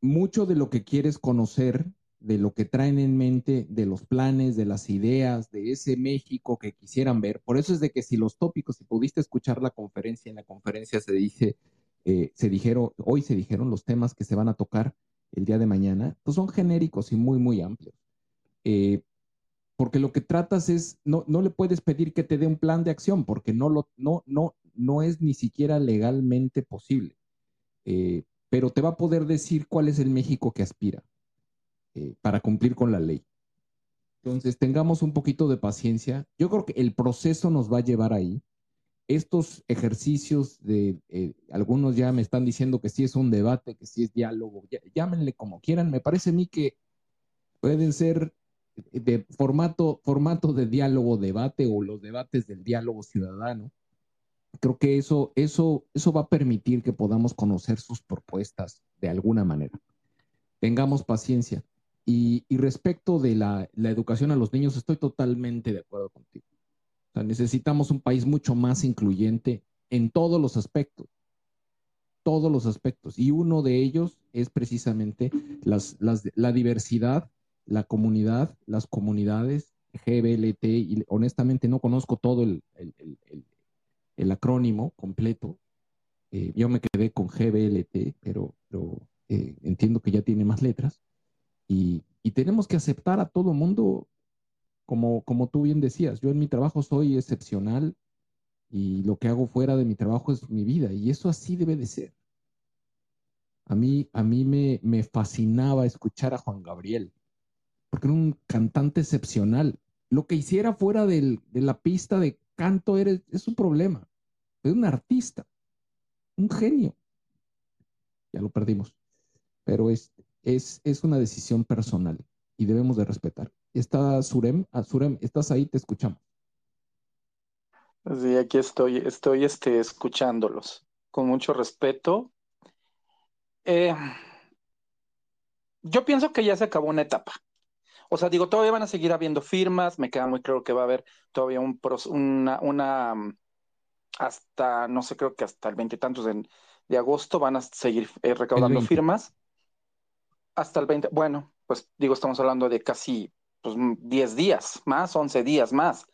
mucho de lo que quieres conocer, de lo que traen en mente, de los planes, de las ideas, de ese México que quisieran ver, por eso es de que si los tópicos, si pudiste escuchar la conferencia, en la conferencia se dice, eh, se dijeron, hoy se dijeron los temas que se van a tocar el día de mañana, pues son genéricos y muy, muy amplios. Eh, porque lo que tratas es, no, no le puedes pedir que te dé un plan de acción, porque no, lo, no, no, no es ni siquiera legalmente posible. Eh, pero te va a poder decir cuál es el México que aspira eh, para cumplir con la ley. Entonces, tengamos un poquito de paciencia. Yo creo que el proceso nos va a llevar ahí. Estos ejercicios de, eh, algunos ya me están diciendo que sí es un debate, que sí es diálogo, llámenle como quieran. Me parece a mí que pueden ser de formato, formato de diálogo, debate o los debates del diálogo ciudadano. Creo que eso, eso, eso va a permitir que podamos conocer sus propuestas de alguna manera. Tengamos paciencia. Y, respecto de la, educación a los niños, estoy totalmente de acuerdo contigo. necesitamos un país mucho más incluyente en todos los aspectos. Todos los aspectos. Y uno de ellos es precisamente la diversidad la comunidad, las comunidades GBLT, y honestamente no conozco todo el, acrónimo completo. Eh, yo me quedé con GBLT, pero, eh, entiendo que ya tiene más letras. Y, tenemos que aceptar a todo mundo, como, como tú bien decías. Yo en mi trabajo soy excepcional y lo que hago fuera de mi trabajo es mi vida. Y eso así debe de ser. A mí, a mí me, me fascinaba escuchar a Juan Gabriel porque era un cantante excepcional. Lo que hiciera fuera de la pista de canto es un problema. Es un artista, un genio. Ya lo perdimos. Pero es, es, es una decisión personal y debemos de respetar. Está Surem, ah, Surem, estás ahí, te escuchamos. Sí, aquí estoy, estoy este, escuchándolos con mucho respeto. Eh, yo pienso que ya se acabó una etapa. O sea, digo, todavía van a seguir habiendo firmas, me queda muy claro que va a haber todavía un, una, una, hasta, no sé, creo que hasta el veintitantos de, de, agosto van a seguir eh, recaudando firmas. Hasta el 20, bueno, pues digo, estamos hablando de casi pues, 10 mm, días más, 11 días más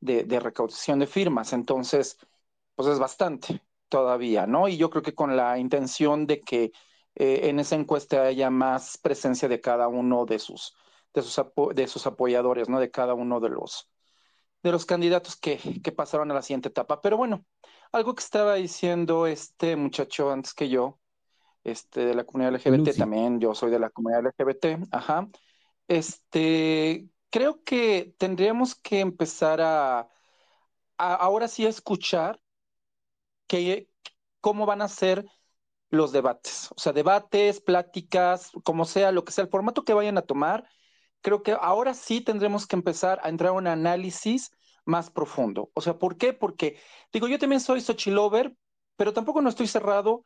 de, recaudación de firmas. Entonces, pues es bastante todavía, ¿no? Y yo creo que con la intención de que eh, en esa encuesta haya más presencia de cada uno de sus de sus, de sus apoyadores, ¿no? De cada uno de los, de los candidatos que, que pasaron a la siguiente etapa. Pero bueno, algo que estaba diciendo este muchacho antes que yo, este, de la comunidad LGBT también, yo soy de la comunidad LGBT, ajá. Este, creo que tendríamos que empezar a, a ahora sí a escuchar que, cómo van a ser los debates, o sea, debates, pláticas, como sea, lo que sea, el formato que vayan a tomar, creo que ahora sí tendremos que empezar a entrar a un análisis más profundo. O sea, ¿por qué? Porque, digo, yo también soy Xochilover, pero tampoco no estoy cerrado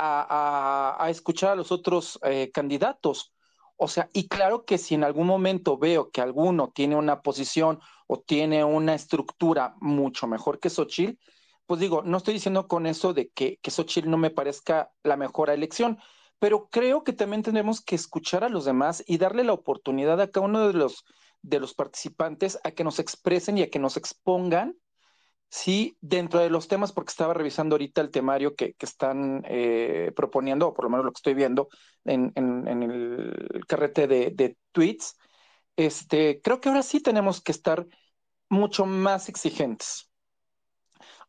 a, escuchar a los otros eh, candidatos. O sea, y claro que si en algún momento veo que alguno tiene una posición o tiene una estructura mucho mejor que Xochitl, pues digo, no estoy diciendo con eso de que, que Xochitl no me parezca la mejor elección, pero creo que también tenemos que escuchar a los demás y darle la oportunidad a cada uno de los, de los participantes a que nos expresen y a que nos expongan, sí, dentro de los temas, porque estaba revisando ahorita el temario que, están eh, proponiendo, o por lo menos lo que estoy viendo en, el carrete de, de tweets, este, creo que ahora sí tenemos que estar mucho más exigentes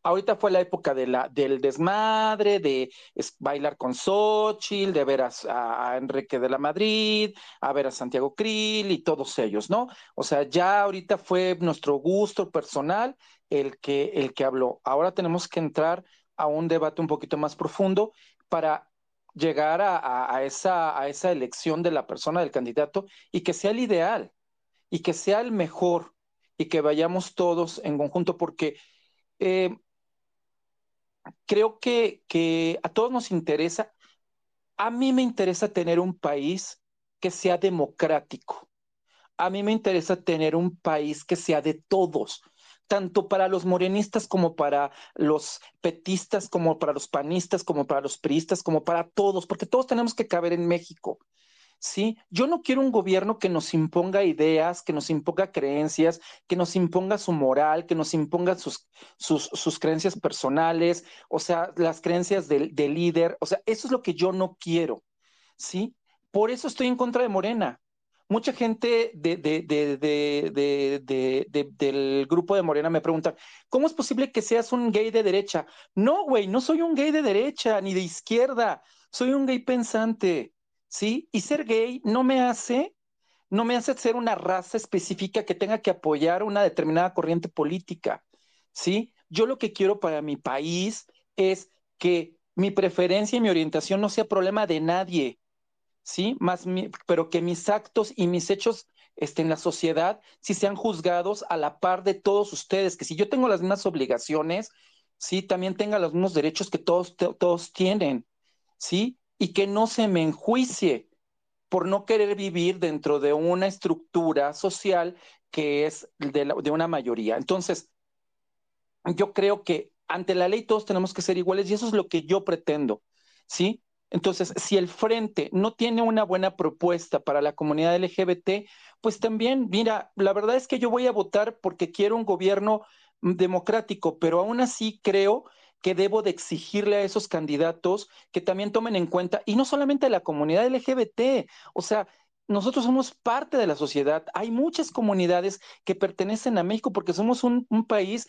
Ahorita fue la época del desmadre, de bailar con Xochitl, de ver a, Enrique de la Madrid, a ver a Santiago Krill y todos ellos, ¿no? O sea, ya ahorita fue nuestro gusto personal el que, el que habló. Ahora tenemos que entrar a un debate un poquito más profundo para llegar a, esa, a esa elección de la persona, del candidato, y que sea el ideal, y que sea el mejor, y que vayamos todos en conjunto, porque eh, creo que, que a todos nos interesa, a mí me interesa tener un país que sea democrático. A mí me interesa tener un país que sea de todos, tanto para los morenistas como para los petistas, como para los panistas, como para los priistas, como para todos, porque todos tenemos que caber en México. ¿sí? Yo no quiero un gobierno que nos imponga ideas, que nos imponga creencias, que nos imponga su moral, que nos imponga sus, sus, creencias personales, o sea, las creencias del, del líder, o sea, eso es lo que yo no quiero, ¿sí? Por eso estoy en contra de Morena. Mucha gente de, de, de, del grupo de Morena me pregunta, ¿cómo es posible que seas un gay de derecha? No, güey, no soy un gay de derecha ni de izquierda, soy un gay pensante. ¿sí? Y ser gay no me hace, no me hace ser una raza específica que tenga que apoyar una determinada corriente política, ¿sí? Yo lo que quiero para mi país es que mi preferencia y mi orientación no sea problema de nadie, ¿sí? Más pero que mis actos y mis hechos este, en la sociedad sí sean juzgados a la par de todos ustedes, que si yo tengo las mismas obligaciones, sí, también tenga los mismos derechos que todos, todos tienen, ¿sí? y que no se me enjuicie por no querer vivir dentro de una estructura social que es de, de una mayoría. Entonces, yo creo que ante la ley todos tenemos que ser iguales y eso es lo que yo pretendo, ¿sí? Entonces, si el frente no tiene una buena propuesta para la comunidad LGBT, pues también, mira, la verdad es que yo voy a votar porque quiero un gobierno democrático, pero aún así creo que debo de exigirle a esos candidatos que también tomen en cuenta, y no solamente a la comunidad LGBT, o sea, nosotros somos parte de la sociedad. Hay muchas comunidades que pertenecen a México porque somos un, un país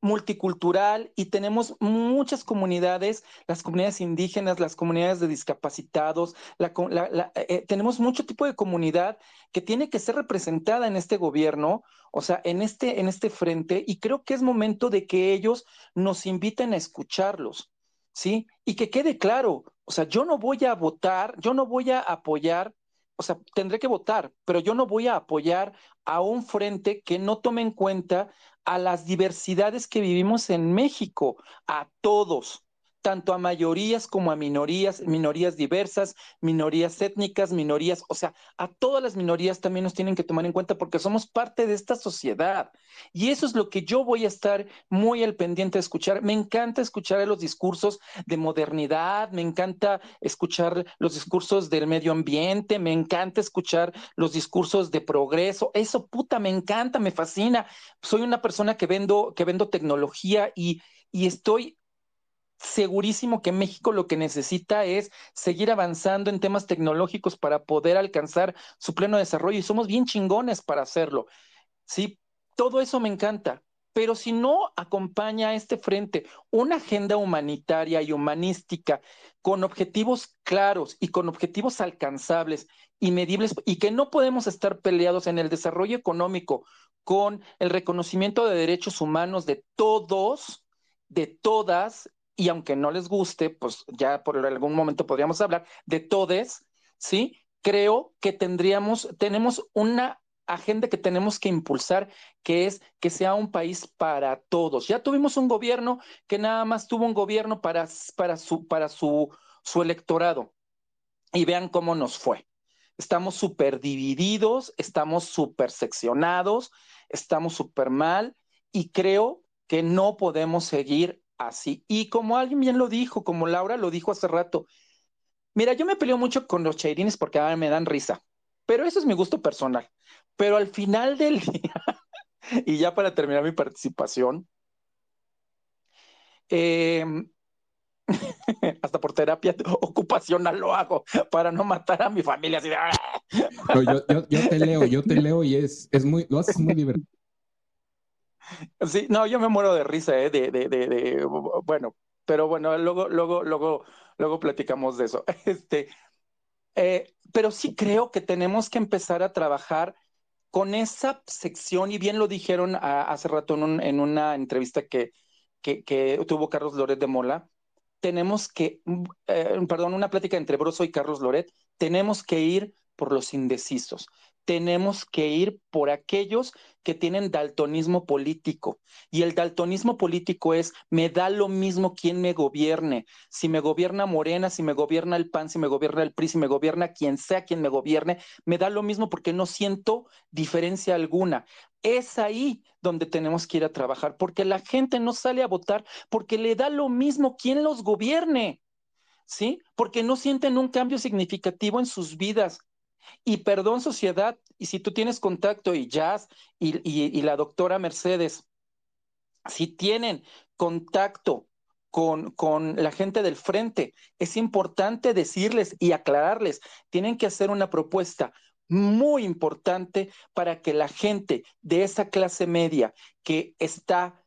multicultural y tenemos muchas comunidades, las comunidades indígenas, las comunidades de discapacitados, eh, eh, tenemos mucho tipo de comunidad que tiene que ser representada en este gobierno, o sea, en este, en este frente, y creo que es momento de que ellos nos inviten a escucharlos, ¿sí? Y que quede claro, o sea, yo no voy a votar, yo no voy a apoyar o sea, tendré que votar, pero yo no voy a apoyar a un frente que no tome en cuenta a las diversidades que vivimos en México, a todos tanto a mayorías como a minorías, minorías diversas, minorías étnicas, minorías, o sea, a todas las minorías también nos tienen que tomar en cuenta porque somos parte de esta sociedad. Y eso es lo que yo voy a estar muy al pendiente de escuchar. Me encanta escuchar los discursos de modernidad, me encanta escuchar los discursos del medio ambiente, me encanta escuchar los discursos de progreso. Eso puta, me encanta, me fascina. Soy una persona que vendo que vendo tecnología y y estoy segurísimo que México lo que necesita es seguir avanzando en temas tecnológicos para poder alcanzar su pleno desarrollo y somos bien chingones para hacerlo. Sí, todo eso me encanta, pero si no acompaña a este frente una agenda humanitaria y humanística con objetivos claros y con objetivos alcanzables y medibles y que no podemos estar peleados en el desarrollo económico con el reconocimiento de derechos humanos de todos, de todas y aunque no les guste, pues ya por algún momento podríamos hablar de todes, ¿sí? Creo que tendríamos, tenemos una agenda que tenemos que impulsar, que es que sea un país para todos. Ya tuvimos un gobierno que nada más tuvo un gobierno para, para, su, para su, su electorado. Y vean cómo nos fue. Estamos súper divididos, estamos súper seccionados, estamos súper mal y creo que no podemos seguir así. Y como alguien bien lo dijo, como Laura lo dijo hace rato, mira, yo me peleo mucho con los chairines porque me dan risa, pero eso es mi gusto personal. Pero al final del *laughs* día, y ya para terminar mi participación, em, *laughs* hasta por terapia ocupacional lo hago para no matar a mi familia. Así yo, te leo, yo te leo y es, es muy, lo haces muy divertido. Sí, no, yo me muero de risa, ¿eh? De, de, de, bueno, pero bueno, luego, luego, luego, luego platicamos de eso. *laughs* Este, eh, pero sí creo que tenemos que empezar a trabajar con esa sección, y bien lo dijeron hace rato en, una entrevista que, que, que, tuvo Carlos Loret de Mola, tenemos que, eh, perdón, una plática entre Broso y Carlos Loret, tenemos que ir por los indecisos tenemos que ir por aquellos que tienen daltonismo político. Y el daltonismo político es, me da lo mismo quién me gobierne. Si me gobierna Morena, si me gobierna el PAN, si me gobierna el PRI, si me gobierna quien sea quien me gobierne, me da lo mismo porque no siento diferencia alguna. Es ahí donde tenemos que ir a trabajar, porque la gente no sale a votar porque le da lo mismo quién los gobierne. ¿Sí? Porque no sienten un cambio significativo en sus vidas y perdón, sociedad, y si tú tienes contacto y Jazz y, la doctora Mercedes, si tienen contacto con, con, la gente del frente, es importante decirles y aclararles, tienen que hacer una propuesta muy importante para que la gente de esa clase media que está,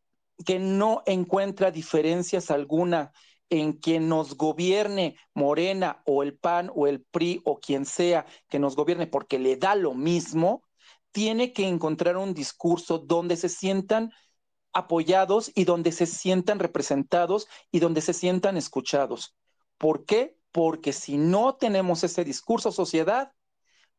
que no encuentra diferencias alguna en quien nos gobierne Morena o el PAN o el PRI o quien sea que nos gobierne porque le da lo mismo, tiene que encontrar un discurso donde se sientan apoyados y donde se sientan representados y donde se sientan escuchados. ¿Por qué? Porque si no tenemos ese discurso sociedad,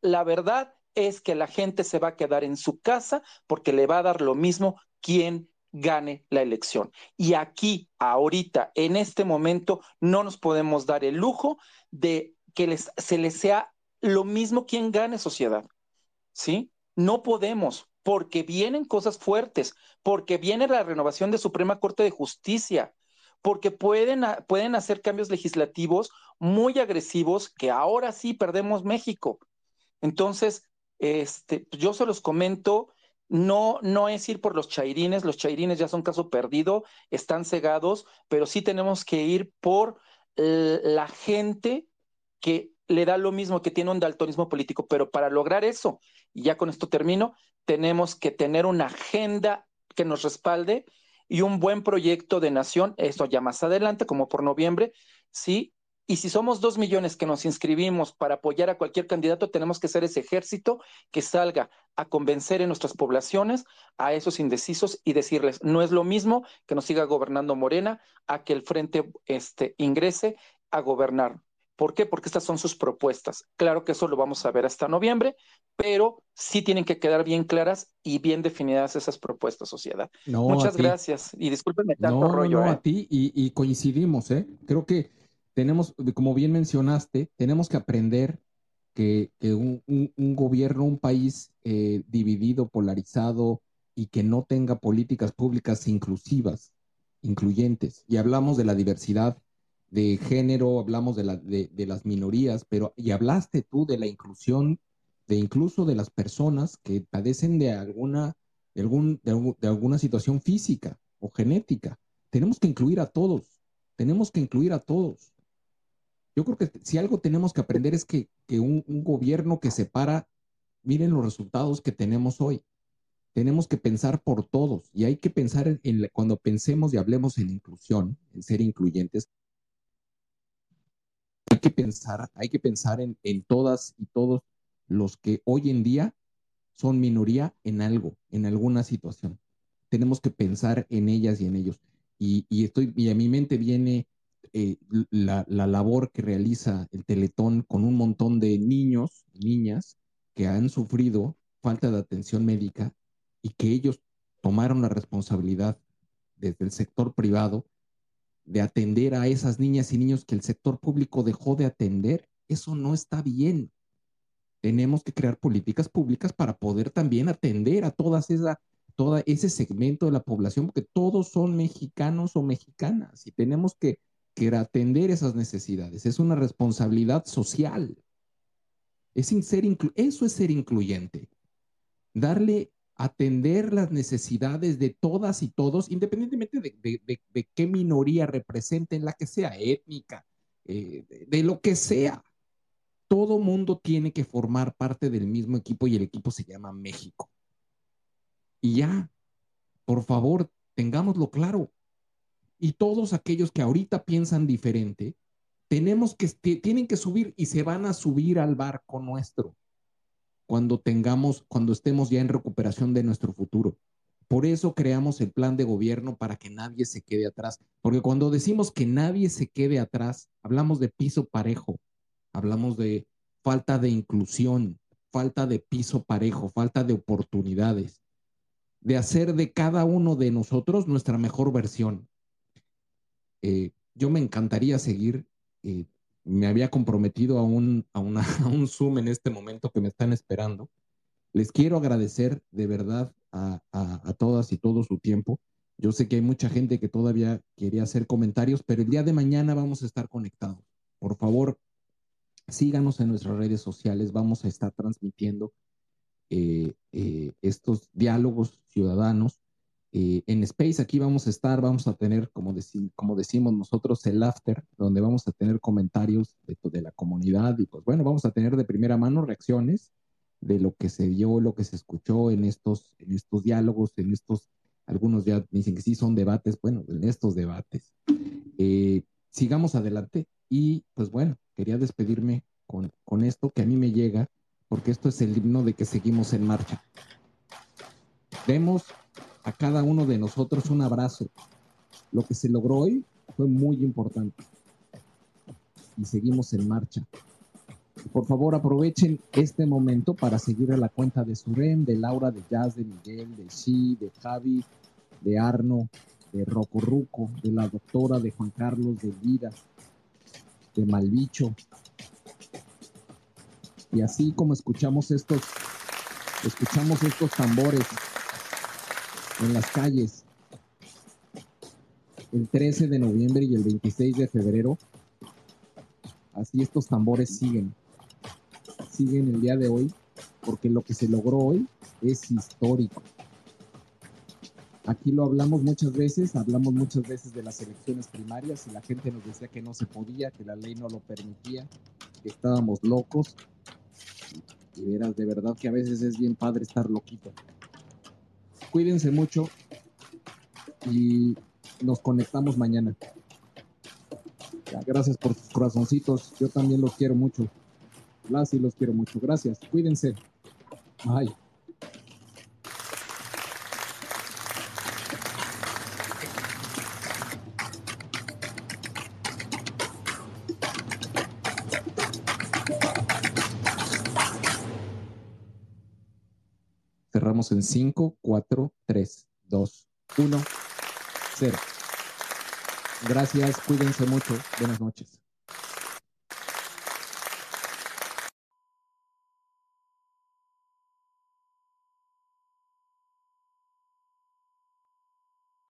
la verdad es que la gente se va a quedar en su casa porque le va a dar lo mismo quien gane la elección. Y aquí, ahorita, en este momento, no nos podemos dar el lujo de que les, se les sea lo mismo quien gane sociedad. ¿Sí? No podemos, porque vienen cosas fuertes, porque viene la renovación de Suprema Corte de Justicia, porque pueden, pueden hacer cambios legislativos muy agresivos que ahora sí perdemos México. Entonces, este, yo se los comento no, no es ir por los chairines, los chairines ya son caso perdido, están cegados, pero sí tenemos que ir por la gente que le da lo mismo, que tiene un daltonismo político, pero para lograr eso, y ya con esto termino, tenemos que tener una agenda que nos respalde y un buen proyecto de nación, eso ya más adelante, como por noviembre, sí, y si somos dos millones que nos inscribimos para apoyar a cualquier candidato, tenemos que ser ese ejército que salga a convencer en nuestras poblaciones a esos indecisos y decirles, no es lo mismo que nos siga gobernando Morena a que el frente este, ingrese a gobernar. ¿Por qué? Porque estas son sus propuestas. Claro que eso lo vamos a ver hasta noviembre, pero sí tienen que quedar bien claras y bien definidas esas propuestas, sociedad. Muchas gracias y discúlpenme tanto rollo. No, ¿eh? a ti y, y coincidimos, ¿eh? Creo que tenemos, como bien mencionaste, tenemos que aprender que, un, gobierno, un país eh, dividido, polarizado y que no tenga políticas públicas inclusivas, incluyentes. Y hablamos de la diversidad de género, hablamos de, la, de, las minorías, pero y hablaste tú de la inclusión de incluso de las personas que padecen de alguna, de, algún, de alguna situación física o genética. Tenemos que incluir a todos, tenemos que incluir a todos. Yo creo que si algo tenemos que aprender es que, un, gobierno que se para, miren los resultados que tenemos hoy. Tenemos que pensar por todos y hay que pensar en, cuando pensemos y hablemos en inclusión, en ser incluyentes. Hay que pensar, hay que pensar en, todas y todos los que hoy en día son minoría en algo, en alguna situación. Tenemos que pensar en ellas y en ellos. Y, y estoy, y a mi mente viene eh, la, labor que realiza el Teletón con un montón de niños, niñas que han sufrido falta de atención médica y que ellos tomaron la responsabilidad desde el sector privado de atender a esas niñas y niños que el sector público dejó de atender, eso no está bien. Tenemos que crear políticas públicas para poder también atender a todas esa, todo ese segmento de la población, porque todos son mexicanos o mexicanas y tenemos que que atender esas necesidades. Es una responsabilidad social. Es ser eso es ser incluyente. Darle, atender las necesidades de todas y todos, independientemente de, qué minoría representen, la que sea étnica, eh, de, lo que sea. Todo mundo tiene que formar parte del mismo equipo y el equipo se llama México. Y ya, por favor, tengámoslo claro y todos aquellos que ahorita piensan diferente, tenemos que, tienen que subir y se van a subir al barco nuestro cuando tengamos, cuando estemos ya en recuperación de nuestro futuro. Por eso creamos el plan de gobierno para que nadie se quede atrás. Porque cuando decimos que nadie se quede atrás, hablamos de piso parejo, hablamos de falta de inclusión, falta de piso parejo, falta de oportunidades, de hacer de cada uno de nosotros nuestra mejor versión. Eh, yo me encantaría seguir, eh, me había comprometido a un, *laughs* a, un Zoom en este momento que me están esperando. Les quiero agradecer de verdad a, a, todas y todo su tiempo. Yo sé que hay mucha gente que todavía quería hacer comentarios, pero el día de mañana vamos a estar conectados. Por favor, síganos en nuestras redes sociales. Vamos a estar transmitiendo eh, estos diálogos ciudadanos. Eh, en Space aquí vamos a estar, vamos a tener, como, deci como decimos nosotros, el after, donde vamos a tener comentarios de, de la comunidad y pues bueno, vamos a tener de primera mano reacciones de lo que se vio, lo que se escuchó en estos, en estos diálogos, en estos algunos ya dicen que sí son debates, bueno, en estos debates. Eh, sigamos adelante y pues bueno, quería despedirme con, con esto que a mí me llega, porque esto es el himno de que seguimos en marcha. Demos a cada uno de nosotros un abrazo. Lo que se logró hoy fue muy importante. Y seguimos en marcha. Por favor, aprovechen este momento para seguir a la cuenta de Surem, de Laura, de Jazz, de Miguel, de Shi, de Javi, de Arno, de Roco Ruco, de la doctora, de Juan Carlos, de Vida, de Malbicho. Y así como escuchamos estos, escuchamos estos tambores en las calles el 13 de noviembre y el 26 de febrero, así estos tambores siguen siguen el día de hoy, porque lo que se logró hoy es histórico. Aquí lo hablamos muchas veces, hablamos muchas veces de las elecciones primarias y la gente nos decía que no se podía, que la ley no lo permitía, que estábamos locos. Y verás, de verdad que a veces es bien padre estar loquito. Cuídense mucho y nos conectamos mañana. Gracias por sus corazoncitos, yo también los quiero mucho. Las los quiero mucho. Gracias. Cuídense. Bye. En 5, 4, 3, 2, 1, 0. Gracias, cuídense mucho. Buenas noches.